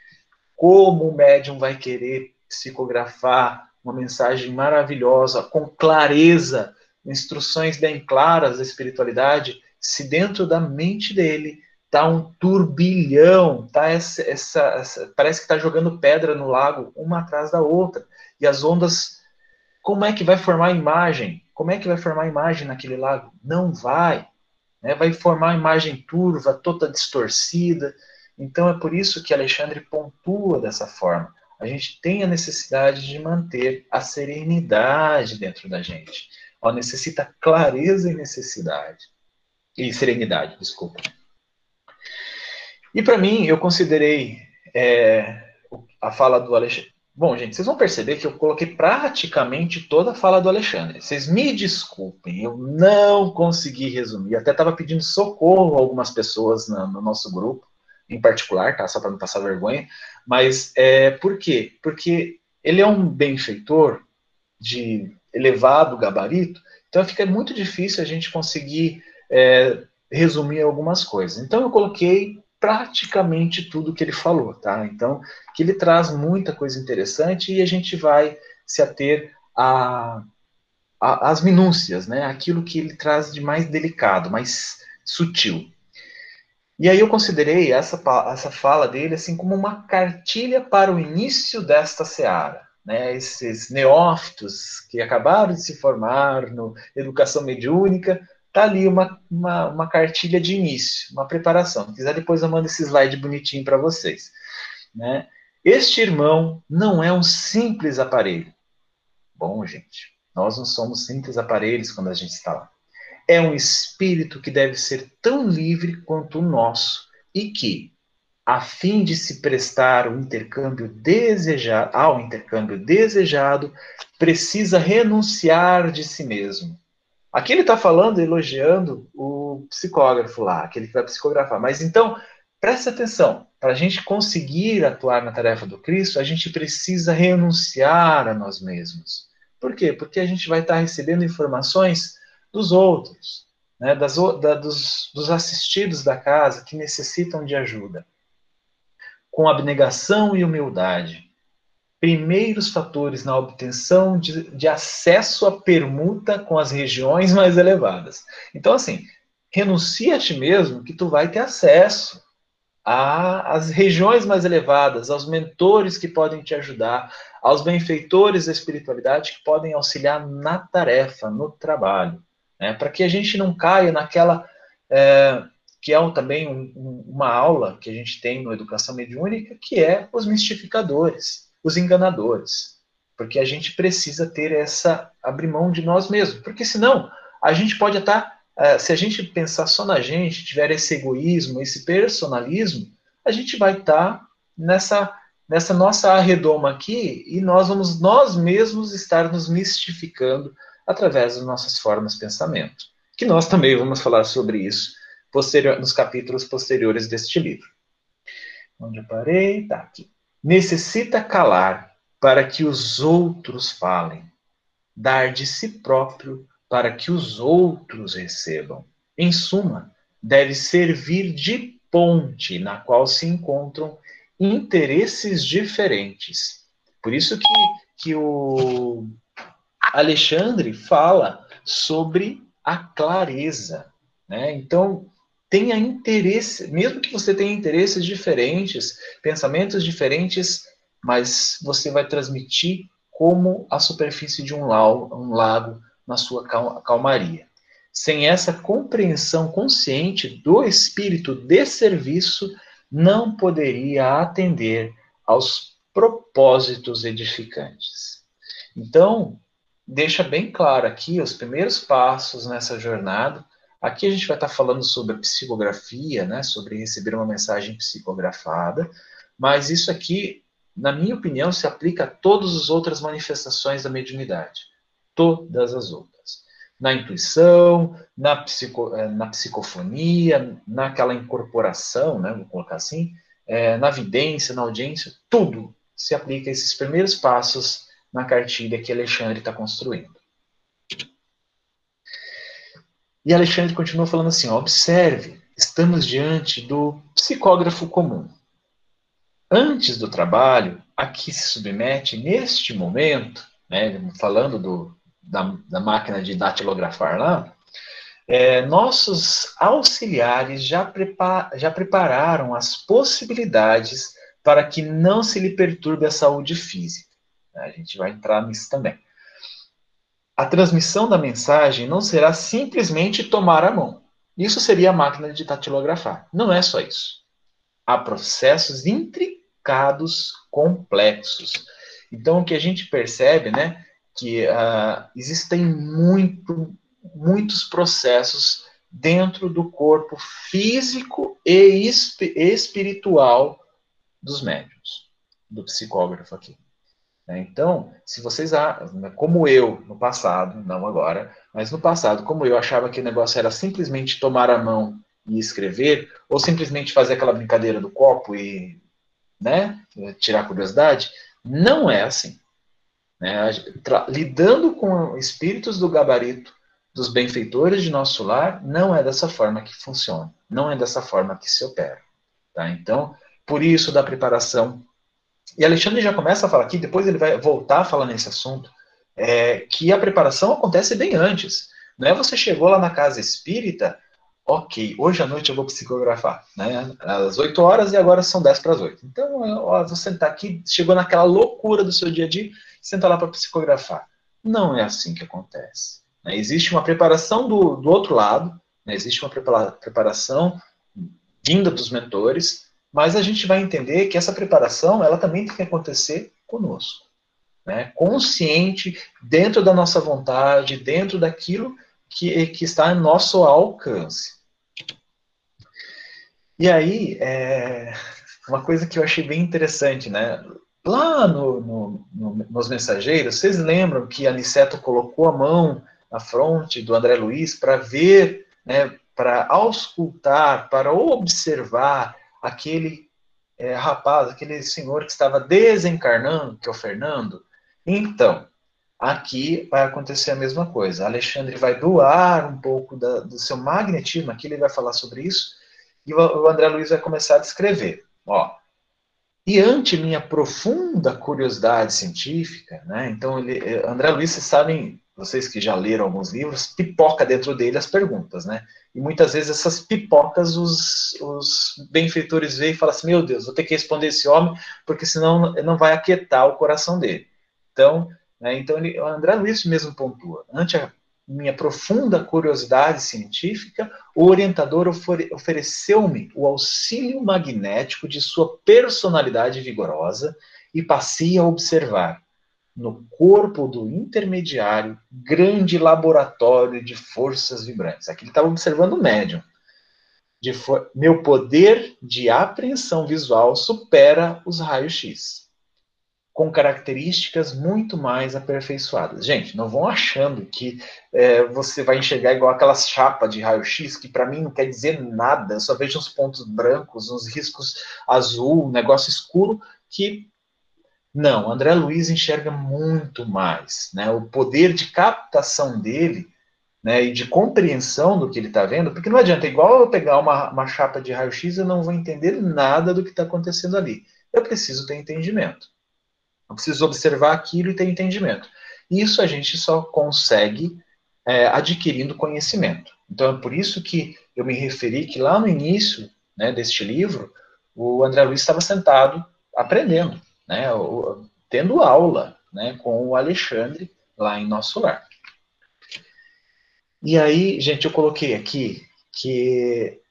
Como o médium vai querer psicografar uma mensagem maravilhosa, com clareza, instruções bem claras da espiritualidade, se dentro da mente dele tá um turbilhão, tá essa, essa, essa parece que está jogando pedra no lago uma atrás da outra e as ondas, como é que vai formar a imagem? Como é que vai formar a imagem naquele lago? Não vai, né? Vai formar uma imagem turva, toda distorcida. Então é por isso que Alexandre pontua dessa forma. A gente tem a necessidade de manter a serenidade dentro da gente. Ó, necessita clareza e necessidade e serenidade, desculpa. E para mim, eu considerei é, a fala do Alexandre. Bom, gente, vocês vão perceber que eu coloquei praticamente toda a fala do Alexandre. Vocês me desculpem, eu não consegui resumir. Até estava pedindo socorro a algumas pessoas no, no nosso grupo, em particular, tá? Só para não passar vergonha. Mas é, por quê? Porque ele é um benfeitor de elevado gabarito, então fica muito difícil a gente conseguir é, resumir algumas coisas. Então eu coloquei praticamente tudo que ele falou, tá? Então, que ele traz muita coisa interessante e a gente vai se ater a, a, as minúcias, né? Aquilo que ele traz de mais delicado, mais sutil. E aí eu considerei essa, essa fala dele assim como uma cartilha para o início desta seara. Né, esses neófitos que acabaram de se formar no educação mediúnica tá ali uma, uma, uma, cartilha de início, uma preparação. Se quiser, depois eu mando esse slide bonitinho para vocês. Né? Este irmão não é um simples aparelho. Bom, gente, nós não somos simples aparelhos quando a gente está lá. É um espírito que deve ser tão livre quanto o nosso e que, a fim de se prestar o intercâmbio desejado, ao intercâmbio desejado, precisa renunciar de si mesmo Aqui ele está falando, elogiando o psicógrafo lá, aquele que vai psicografar. Mas então, preste atenção: para a gente conseguir atuar na tarefa do Cristo, a gente precisa renunciar a nós mesmos. Por quê? Porque a gente vai estar tá recebendo informações dos outros, né, das, da, dos, dos assistidos da casa que necessitam de ajuda. Com abnegação e humildade, primeiros fatores na obtenção de, de, acesso à permuta com as regiões [LAUGHS] mais elevadas. Então, assim, renuncia a ti mesmo que tu vai ter acesso às regiões mais elevadas, aos mentores que podem te ajudar aos benfeitores da espiritualidade que podem auxiliar na tarefa, no trabalho, né? para que a gente não caia naquela. É, que é também um, um, uma aula que a gente tem no Educação Mediúnica, que é os mistificadores, os enganadores. Porque a gente precisa ter essa. abrir mão de nós mesmos. Porque senão a gente pode estar. É, se a gente pensar só na gente, tiver esse egoísmo, esse personalismo, a gente vai estar nessa nessa nossa arredoma aqui e nós vamos nós mesmos estar nos mistificando através das nossas formas de pensamento. Que nós também vamos falar sobre isso posterior, nos capítulos posteriores deste livro. Onde eu parei? Tá aqui. Necessita calar para que os outros falem, dar de si próprio para que os outros recebam. Em suma, deve servir de ponte na qual se encontram interesses diferentes. Por isso que, que o Alexandre fala sobre a clareza. Né? Então, tenha interesse, mesmo que você tenha interesses diferentes, pensamentos diferentes, mas você vai transmitir como a superfície de um lago, um lago na sua calmaria. Sem essa compreensão consciente do espírito de serviço, não poderia atender aos propósitos edificantes. Então, deixa bem claro aqui os primeiros passos nessa jornada. Aqui a gente vai estar falando sobre a psicografia, né, sobre receber uma mensagem psicografada, mas isso aqui, na minha opinião, se aplica a todas as outras manifestações da mediunidade. Todas as outras na intuição, na, psico, eh, na psicofonia, naquela incorporação, né, vou colocar assim, é, na vidência, na audiência, tudo se aplica a esses primeiros passos na cartilha que Alexandre está construindo. E Alexandre continua falando assim: observe, estamos diante do psicógrafo comum. Antes do trabalho, a que se submete neste momento, né, falando do, da, da máquina de datilografar lá, é, nossos auxiliares já, já prepararam as possibilidades para que não se lhe perturbe a saúde física. A gente vai entrar nisso também. A transmissão da mensagem não será simplesmente tomar a mão. Isso seria a máquina de datilografar. Não é só isso. Há processos intricados, complexos. Então, o que a gente percebe, né, que uh, existem muito, muitos processos dentro do corpo físico e espiritual dos médiums, do psicógrafo aqui. Né? Então, se vocês, como eu no passado, não agora, mas no passado, como eu achava que o negócio era simplesmente tomar a mão e escrever, ou simplesmente fazer aquela brincadeira do copo e né, tirar curiosidade, não é assim. Né? Lidando com espíritos do gabarito dos benfeitores de nosso lar, não é dessa forma que funciona, não é dessa forma que se opera. Tá? Então, por isso da preparação. E Alexandre já começa a falar aqui, depois ele vai voltar a falar nesse assunto, é, que a preparação acontece bem antes. Não é você chegou lá na casa espírita, ok, hoje à noite eu vou psicografar, né? Às 8 horas e agora são 10 para as 8. Então, você está aqui, chegou naquela loucura do seu dia a dia, senta lá para psicografar. Não é assim que acontece. Né? Existe uma preparação do, do outro lado, né? existe uma prepara preparação vinda dos mentores, mas a gente vai entender que essa preparação ela também tem que acontecer conosco. Né? Consciente, dentro da nossa vontade, dentro daquilo que, que está em nosso alcance. E aí, é, uma coisa que eu achei bem interessante, né? Lá no, no, no, nos mensageiros, vocês lembram que Aniceto colocou a mão na fronte do André Luiz para ver, né, para auscultar, para observar aquele é, rapaz, aquele senhor que estava desencarnando, que é o Fernando? Então, aqui vai acontecer a mesma coisa. Alexandre vai doar um pouco da, do seu magnetismo, aqui ele vai falar sobre isso, e o, André Luiz vai começar a descrever. Ó, e ante minha profunda curiosidade científica, né, então ele, eh, André Luiz, vocês sabem, vocês que já leram alguns livros, pipoca dentro dele as perguntas, né? E muitas vezes essas pipocas os, os benfeitores veem e falam assim, meu Deus, vou ter que responder esse homem, porque senão não vai aquietar o coração dele. Então, né, então ele, o André Luiz mesmo pontua. Ante a minha profunda curiosidade científica, o orientador ofere, ofereceu-me o auxílio magnético de sua personalidade vigorosa e passei a observar no corpo do intermediário grande laboratório de forças vibrantes. Aqui ele estava observando o médium. meu poder de apreensão visual supera os raios-x com características muito mais aperfeiçoadas. Gente, não vão achando que é, você vai enxergar igual aquelas chapas de raio-x, que para mim não quer dizer nada, eu só vejo uns pontos brancos, uns riscos azul, um negócio escuro, que não, André Luiz enxerga muito mais, né? O poder de captação dele, né, e de compreensão do que ele está vendo, porque não adianta, igual eu pegar uma, uma chapa de raio-x, eu não vou entender nada do que está acontecendo ali. Eu preciso ter entendimento. Eu preciso observar aquilo e ter entendimento. Isso a gente só consegue é, adquirindo conhecimento. Então é por isso que eu me referi que lá no início né, deste livro, o André Luiz estava sentado aprendendo, né, tendo aula né, com o Alexandre lá em nosso lar. E aí, gente, eu coloquei aqui que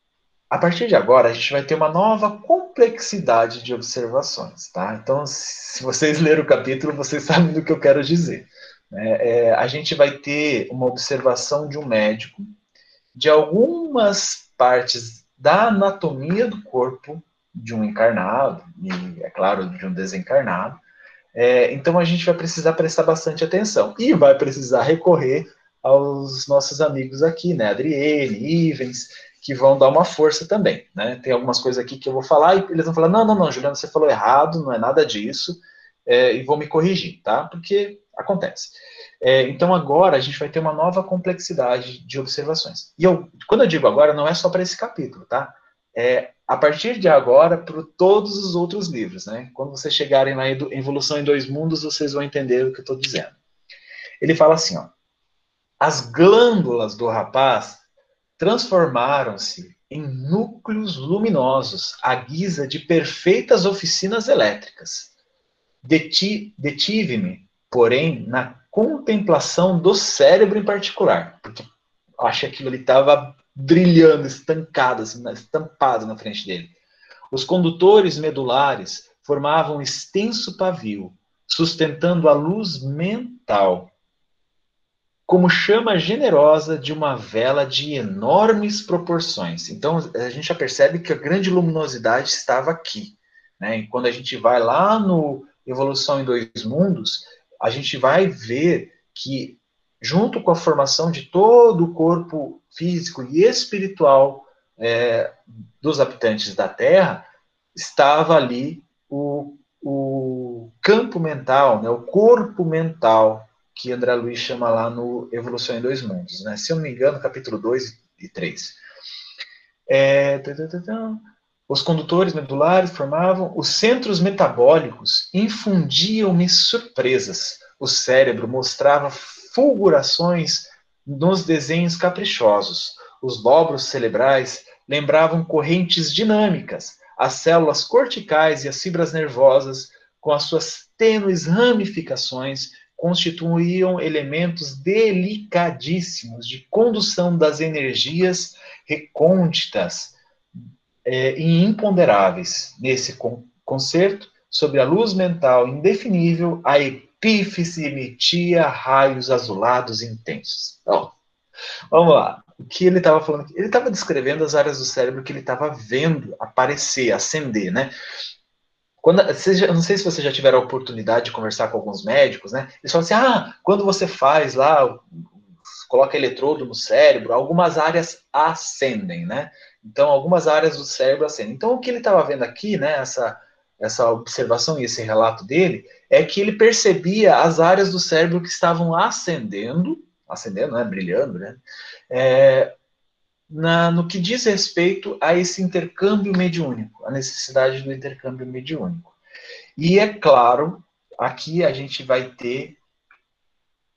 a partir de agora, a gente vai ter uma nova complexidade de observações, tá? Então, se vocês [LAUGHS] lerem o capítulo, vocês sabem do que eu quero dizer. É, é, a gente vai ter uma observação de um médico de algumas partes da anatomia do corpo de um encarnado, e, é claro, de um desencarnado. É, então, a gente vai precisar prestar bastante atenção e vai precisar recorrer aos nossos amigos aqui, né? Adriene, Ivens, que vão dar uma força também, né? Tem algumas coisas aqui que eu vou falar e eles vão falar, não, não, não, Juliano, você falou errado, não é nada disso, é, e vão me corrigir, tá? Porque acontece. É, então agora a gente vai ter uma nova complexidade de observações. E eu, quando eu digo agora, não é só para esse capítulo, tá? É a partir de agora para todos os outros livros, né? Quando vocês chegarem na Evolução em Dois Mundos, vocês vão entender o que eu estou dizendo. Ele fala assim, ó, as glândulas do rapaz transformaram-se em núcleos luminosos à guisa de perfeitas oficinas elétricas. Detive-me, porém, na contemplação do cérebro em particular, porque acho que aquilo ali estava brilhando, estancado, assim, estampado na frente dele. Os condutores medulares formavam um extenso pavio, sustentando a luz mental como chama generosa de uma vela de enormes proporções. Então, a gente já percebe que a grande luminosidade estava aqui. Né? E quando a gente vai lá no Evolução em Dois Mundos, a gente vai ver que, junto com a formação de todo o corpo físico e espiritual é, dos habitantes da Terra, estava ali o, o campo mental, né? o corpo mental que André Luiz chama lá no Evolução em Dois Mundos, né? Se eu não me engano, capítulo 2 e 3. É, os condutores medulares formavam, os centros metabólicos infundiam-me surpresas. O cérebro mostrava fulgurações nos desenhos caprichosos. Os lóbulos cerebrais lembravam correntes dinâmicas. As células corticais e as fibras nervosas, com as suas tênues ramificações, constituíam elementos delicadíssimos de condução das energias recônditas é, e imponderáveis. Nesse concerto, sobre a luz mental indefinível, a epífise emitia raios azulados intensos. Então, vamos lá. O que ele estava falando? Ele estava descrevendo as áreas do cérebro que ele estava vendo aparecer, acender, né? Quando, já, não sei se você já tiver a oportunidade de conversar com alguns médicos, né? Eles falam assim: ah, quando você faz lá, coloca eletrodo no cérebro, algumas áreas acendem, né? Então, algumas áreas do cérebro acendem. Então, o que ele estava vendo aqui, né? Essa, essa observação e esse relato dele, é que ele percebia as áreas do cérebro que estavam acendendo, acendendo, né? Brilhando, né? É, na, no que diz respeito a esse intercâmbio mediúnico, a necessidade do intercâmbio mediúnico. E é claro, aqui a gente vai ter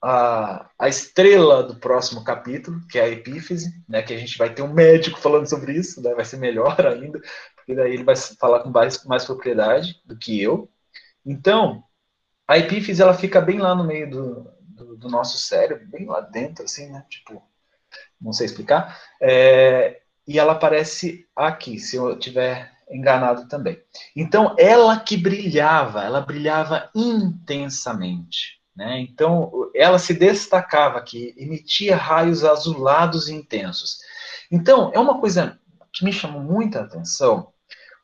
a, a estrela do próximo capítulo, que é a epífise, né, que a gente vai ter um médico falando sobre isso, né, vai ser melhor [LAUGHS] ainda, porque daí ele vai falar com mais, mais propriedade do que eu. Então, A epífise ela fica bem lá no meio do, do, do nosso cérebro, bem lá dentro, assim, né? Tipo, não sei explicar. É, e ela aparece aqui, se eu tiver enganado também. Então, ela que brilhava, ela brilhava intensamente. Né? Então, ela se destacava aqui, emitia raios azulados e intensos. Então, é uma coisa que me chamou muita atenção.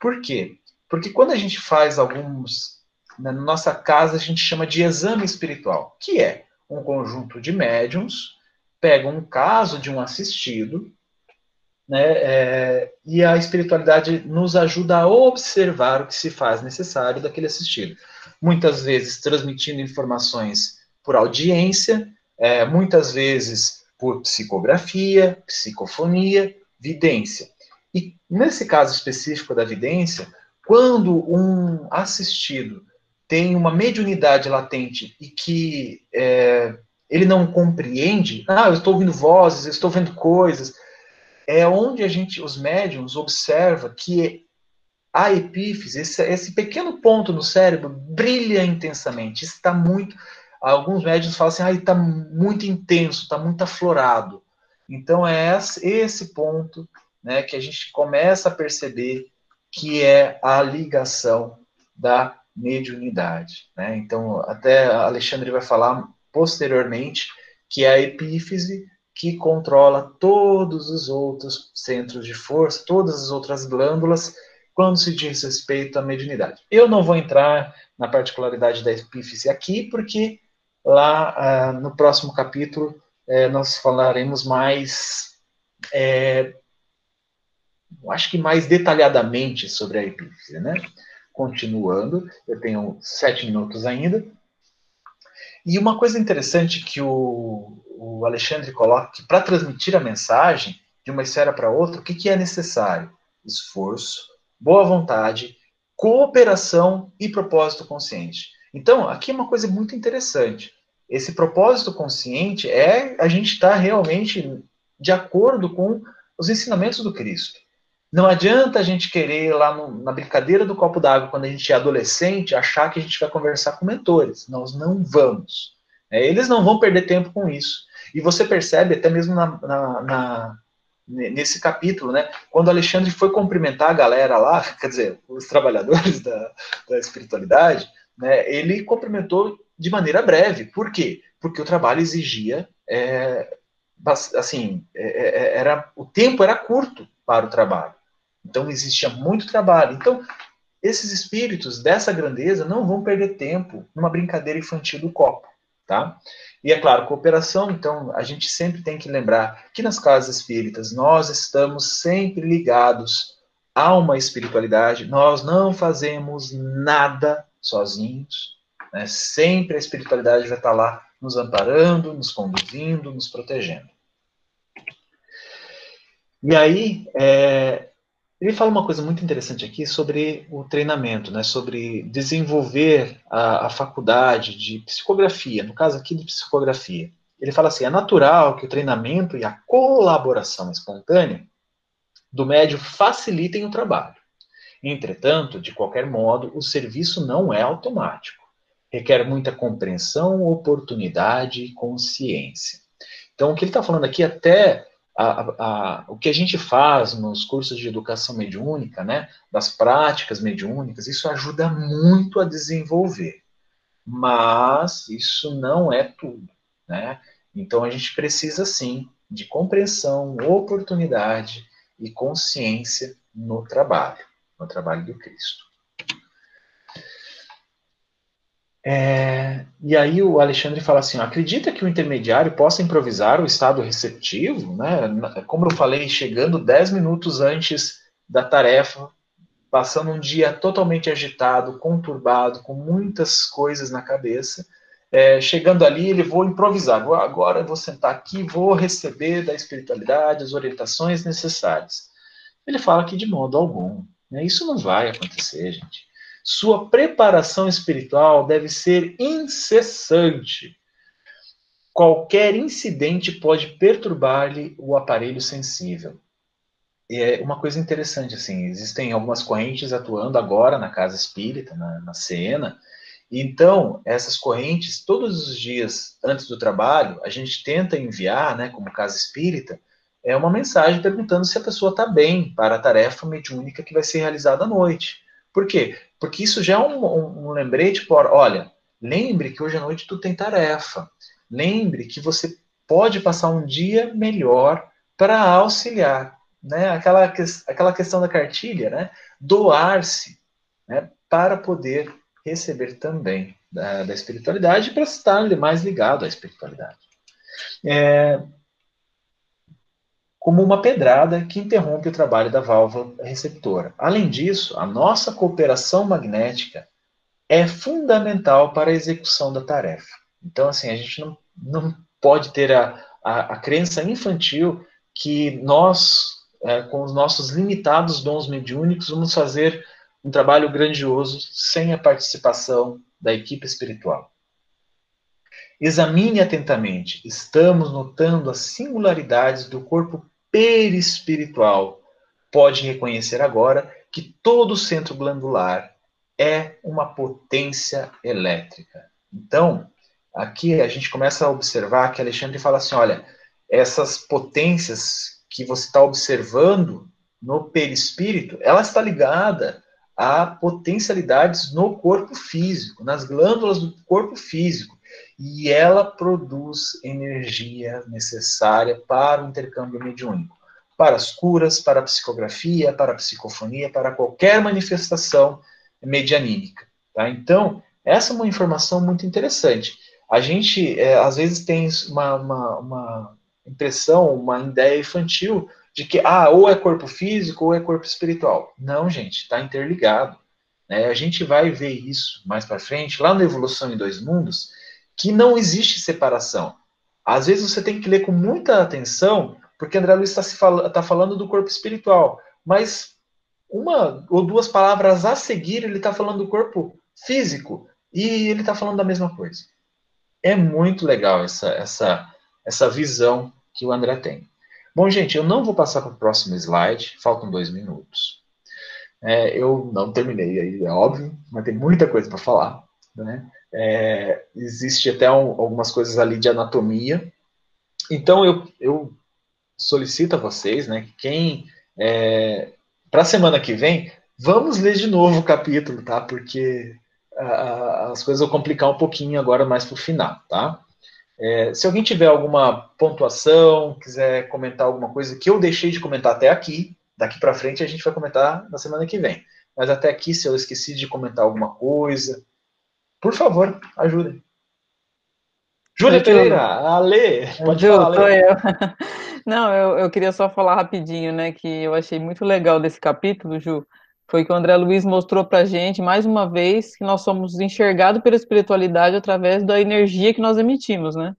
Por quê? Porque quando a gente faz alguns. Na nossa casa, a gente chama de exame espiritual, que é um conjunto de médiums, pegam um caso de um assistido, né, é, e a espiritualidade nos ajuda a observar o que se faz necessário daquele assistido. Muitas vezes transmitindo informações por audiência, é, muitas vezes por psicografia, psicofonia, vidência. E nesse caso específico da vidência, quando um assistido tem uma mediunidade latente e que é, ele não compreende, ah, eu estou ouvindo vozes, eu estou vendo coisas, é onde a gente, os médiums, observa que a epífise, esse, esse pequeno ponto no cérebro, brilha intensamente. Está muito. Alguns médiums falam assim, ah, está muito intenso, está muito aflorado. Então é esse ponto né, que a gente começa a perceber que é a ligação da mediunidade. Né? Então, até Alexandre vai falar posteriormente que é a epífise que controla todos os outros centros de força, todas as outras glândulas, quando se diz respeito à mediunidade. Eu não vou entrar na particularidade da epífise aqui, porque lá ah, no próximo capítulo eh, nós falaremos mais, eh, acho que mais detalhadamente sobre a epífise, né? Continuando, eu tenho sete minutos ainda. E uma coisa interessante que o, o Alexandre coloca que para transmitir a mensagem de uma esfera para outra, o que, que é necessário? Esforço, boa vontade, cooperação e propósito consciente. Então, aqui é uma coisa muito interessante. Esse propósito consciente é a gente estar tá realmente de acordo com os ensinamentos do Cristo. Não adianta a gente querer, lá no, na brincadeira do copo d'água, quando a gente é adolescente, achar que a gente vai conversar com mentores. Nós não vamos. É, eles não vão perder tempo com isso. E você percebe até mesmo na, na, na, nesse capítulo, né? Quando Alexandre foi cumprimentar a galera lá, [LAUGHS] quer dizer, os trabalhadores da, da espiritualidade, né? Ele cumprimentou de maneira breve. Por quê? Porque o trabalho exigia, é, assim, é, é, é, era o tempo era curto para o trabalho. Então existia muito trabalho. Então esses espíritos dessa grandeza não vão perder tempo numa brincadeira infantil do copo, tá? E é claro, cooperação, então a gente sempre tem que lembrar que nas casas espíritas nós estamos sempre ligados a uma espiritualidade, nós não fazemos nada sozinhos, né? sempre a espiritualidade vai estar lá nos amparando, nos conduzindo, nos protegendo. E aí, é, ele fala uma coisa muito interessante aqui sobre o treinamento, né, sobre desenvolver a, a, faculdade de psicografia, no caso aqui de psicografia. Ele fala assim: é natural que o treinamento e a colaboração espontânea do médio facilitem o trabalho. Entretanto, de qualquer modo, o serviço não é automático. Requer muita compreensão, oportunidade e consciência. Então, o que ele está falando aqui até a, a, o que a gente faz nos cursos de educação mediúnica, né, das práticas mediúnicas, isso ajuda muito a desenvolver. Mas isso não é tudo, né? Então a gente precisa sim de compreensão, oportunidade e consciência no trabalho, no trabalho do Cristo. É, e aí o Alexandre fala assim: acredita que o intermediário possa improvisar o estado receptivo, né? Como eu falei, chegando 10 minutos antes da tarefa, passando um dia totalmente agitado, conturbado, com muitas coisas na cabeça. É, chegando ali, ele vou improvisar. Vou, agora vou sentar aqui, vou receber da espiritualidade as orientações necessárias. Ele fala que de modo algum. Né? Isso não vai acontecer, gente. Sua preparação espiritual deve ser incessante. Qualquer incidente pode perturbar-lhe o aparelho sensível. E é uma coisa interessante, assim, existem algumas correntes atuando agora na casa espírita, na, na cena, Então, essas correntes, todos os dias antes do trabalho, a gente tenta enviar, né, como casa espírita, é uma mensagem perguntando se a pessoa está bem para a tarefa mediúnica que vai ser realizada à noite. Por quê? Porque isso já é um, um, um lembrete por, olha, lembre que hoje à noite tu tem tarefa. Lembre que você pode passar um dia melhor para auxiliar, né? Aquela, aquela questão da cartilha, né? Doar-se, né? Para poder receber também da, da espiritualidade para estar mais ligado à espiritualidade. É, como uma pedrada que interrompe o trabalho da válvula receptora. Além disso, a nossa cooperação magnética é fundamental para a execução da tarefa. Então, assim, a gente não, não pode ter a, a, a crença infantil que nós, é, com os nossos limitados dons mediúnicos, vamos fazer um trabalho grandioso sem a participação da equipe espiritual. Examine atentamente. Estamos notando as singularidades do corpo perispiritual. Pode reconhecer agora que todo o centro glandular é uma potência elétrica. Então, aqui a gente começa a observar que Alexandre fala assim: olha, essas potências que você está observando no perispírito, ela está ligada a potencialidades no corpo físico, nas glândulas do corpo físico, e ela produz energia necessária para o intercâmbio mediúnico, para as curas, para a psicografia, para a psicofonia, para qualquer manifestação medianímica. Tá? Então, essa é uma informação muito interessante. A gente, é, às vezes, tem uma, uma, uma impressão, uma ideia infantil de que ah, ou é corpo físico ou é corpo espiritual. Não, gente, está interligado. Né? A gente vai ver isso mais para frente, lá na Evolução em Dois Mundos, que não existe separação. Às vezes você tem que ler com muita atenção, porque André Luiz está fal tá falando do corpo espiritual, mas uma ou duas palavras a seguir ele está falando do corpo físico e ele está falando da mesma coisa. É muito legal essa, essa, essa visão que o André tem. Bom, gente, eu não vou passar para o próximo slide, faltam dois minutos. É, eu não terminei aí, é óbvio, mas tem muita coisa para falar. Né? É, existe até um, algumas coisas ali de anatomia. Então, eu, eu solicito a vocês, né, quem, é, para a semana que vem, vamos ler de novo o capítulo, tá? Porque a, as coisas vão complicar um pouquinho agora mais para o final, tá? É, se alguém tiver alguma pontuação, quiser comentar alguma coisa que eu deixei de comentar até aqui, daqui para frente a gente vai comentar na semana que vem. Mas até aqui, se eu esqueci de comentar alguma coisa, por favor, ajudem. Júlia Pereira, Ale, pode Ju, falar, Ale. eu. [LAUGHS] Não, eu, eu queria só falar rapidinho, né, que eu achei muito legal desse capítulo, Ju, foi que o André Luiz mostrou para gente, mais uma vez, que nós somos enxergados pela espiritualidade através da energia que nós emitimos, né?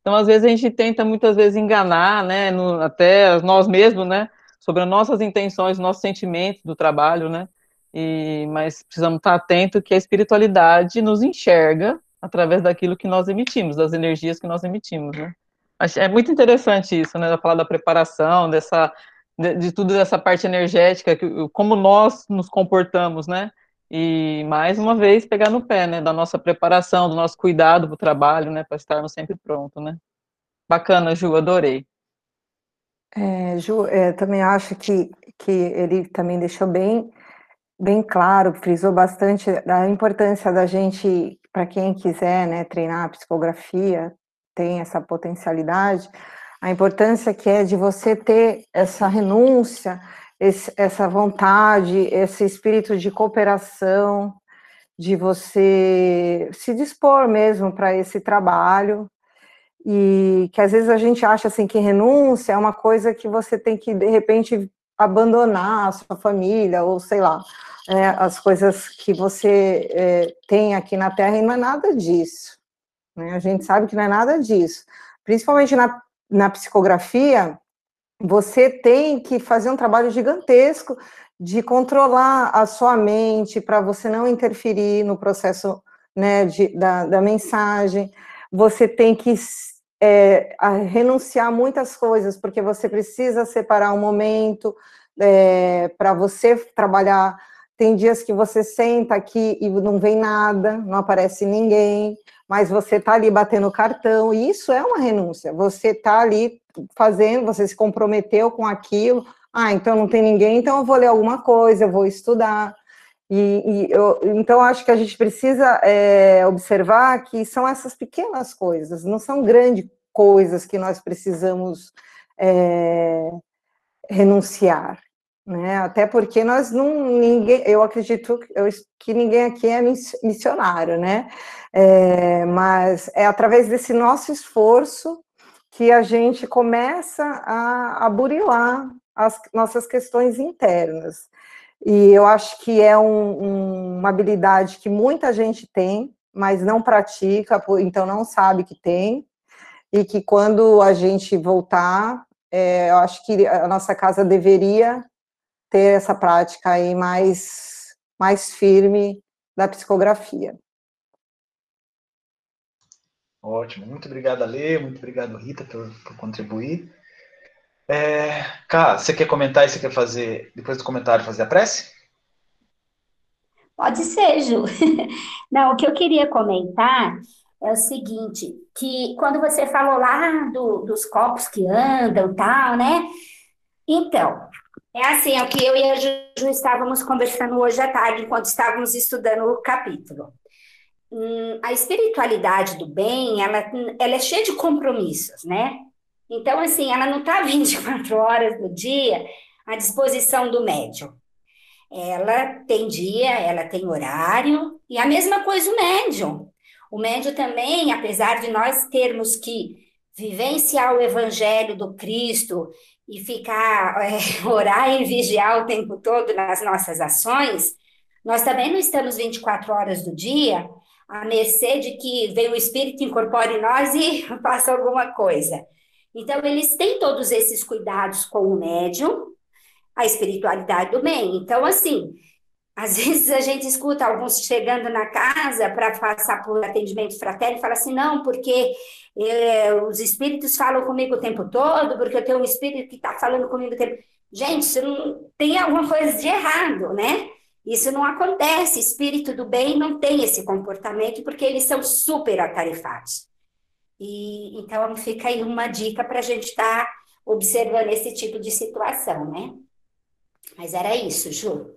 Então, às vezes, a gente tenta, muitas vezes, enganar, né, no, até nós mesmos, né, sobre as nossas intenções, nossos sentimentos do trabalho, né? E, mas precisamos estar atentos que a espiritualidade nos enxerga através daquilo que nós emitimos, das energias que nós emitimos, né? É muito interessante isso, né? Falar da preparação, dessa de, de tudo dessa parte energética, que, como nós nos comportamos, né? E mais uma vez pegar no pé, né? Da nossa preparação, do nosso cuidado para o trabalho, né? Para estarmos sempre prontos, né? Bacana, Ju, adorei. É, Ju, é, também acho que, que ele também deixou bem, bem claro, frisou bastante a importância da gente, para quem quiser né, treinar a psicografia, tem essa potencialidade, a importância que é de você ter essa renúncia, esse, essa vontade, esse espírito de cooperação, de você se dispor mesmo para esse trabalho, e que às vezes a gente acha assim que renúncia é uma coisa que você tem que de repente abandonar a sua família ou sei lá é, as coisas que você é, tem aqui na Terra e não é nada disso. Né? A gente sabe que não é nada disso. Principalmente na na psicografia, você tem que fazer um trabalho gigantesco de controlar a sua mente para você não interferir no processo né, de, da, da mensagem. Você tem que é, renunciar muitas coisas, porque você precisa separar um momento é, para você trabalhar tem dias que você senta aqui e não vem nada, não aparece ninguém, mas você está ali batendo cartão, e isso é uma renúncia. Você está ali fazendo, você se comprometeu com aquilo. Ah, então não tem ninguém, então eu vou ler alguma coisa, eu vou estudar. E, e eu, então acho que a gente precisa é, observar que são essas pequenas coisas, não são grandes coisas que nós precisamos é, renunciar né? Até porque nós não ninguém, eu acredito eu, que ninguém aqui é missionário, né? É, mas é através desse nosso esforço que a gente começa a, a burilar as nossas questões internas. E eu acho que é um, um, uma habilidade que muita gente tem, mas não pratica, então não sabe que tem, e que quando a gente voltar, é, eu acho que a nossa casa deveria ter essa prática aí mais, mais firme da psicografia. Ótimo, muito obrigado, Ale, muito obrigado, Rita, por, por contribuir. É, você quer comentar e você quer fazer, depois do comentário, fazer a prece? Pode ser, Ju. [LAUGHS] Não, o que eu queria comentar é o seguinte, que quando você falou lá do, dos copos que andam tal, né? Então, é assim, é o que eu e a Juju estávamos conversando hoje à tarde, enquanto estávamos estudando o capítulo. Hum, a espiritualidade do bem, ela, ela é cheia de compromissos, né? Então, assim, ela não [LAUGHS] está 24 horas do dia à disposição do médium. Ela tem dia, ela tem horário, e a mesma coisa o médium. O médium também, apesar de nós termos que vivenciar o evangelho do Cristo e ficar, [LAUGHS] é, orar e vigiar o tempo todo nas nossas ações, nós também não estamos 24 horas do dia à mercê de que vem o Espírito, incorpore nós e [LAUGHS] faça alguma coisa. Então, eles têm todos esses cuidados com o médium, a espiritualidade do bem. Então, assim, às [LAUGHS] vezes a gente escuta alguns chegando na casa para passar por atendimento fraterno e fala assim, não, porque é, os espíritos falam comigo o tempo todo, porque eu tenho um espírito que está falando comigo o tempo. Gente, isso não tem alguma coisa de errado, né? Isso não acontece. Espírito do bem não tem esse comportamento porque eles são super atarefados. E então fica aí uma dica para a gente estar tá observando esse tipo de situação, né? Mas era isso, Ju.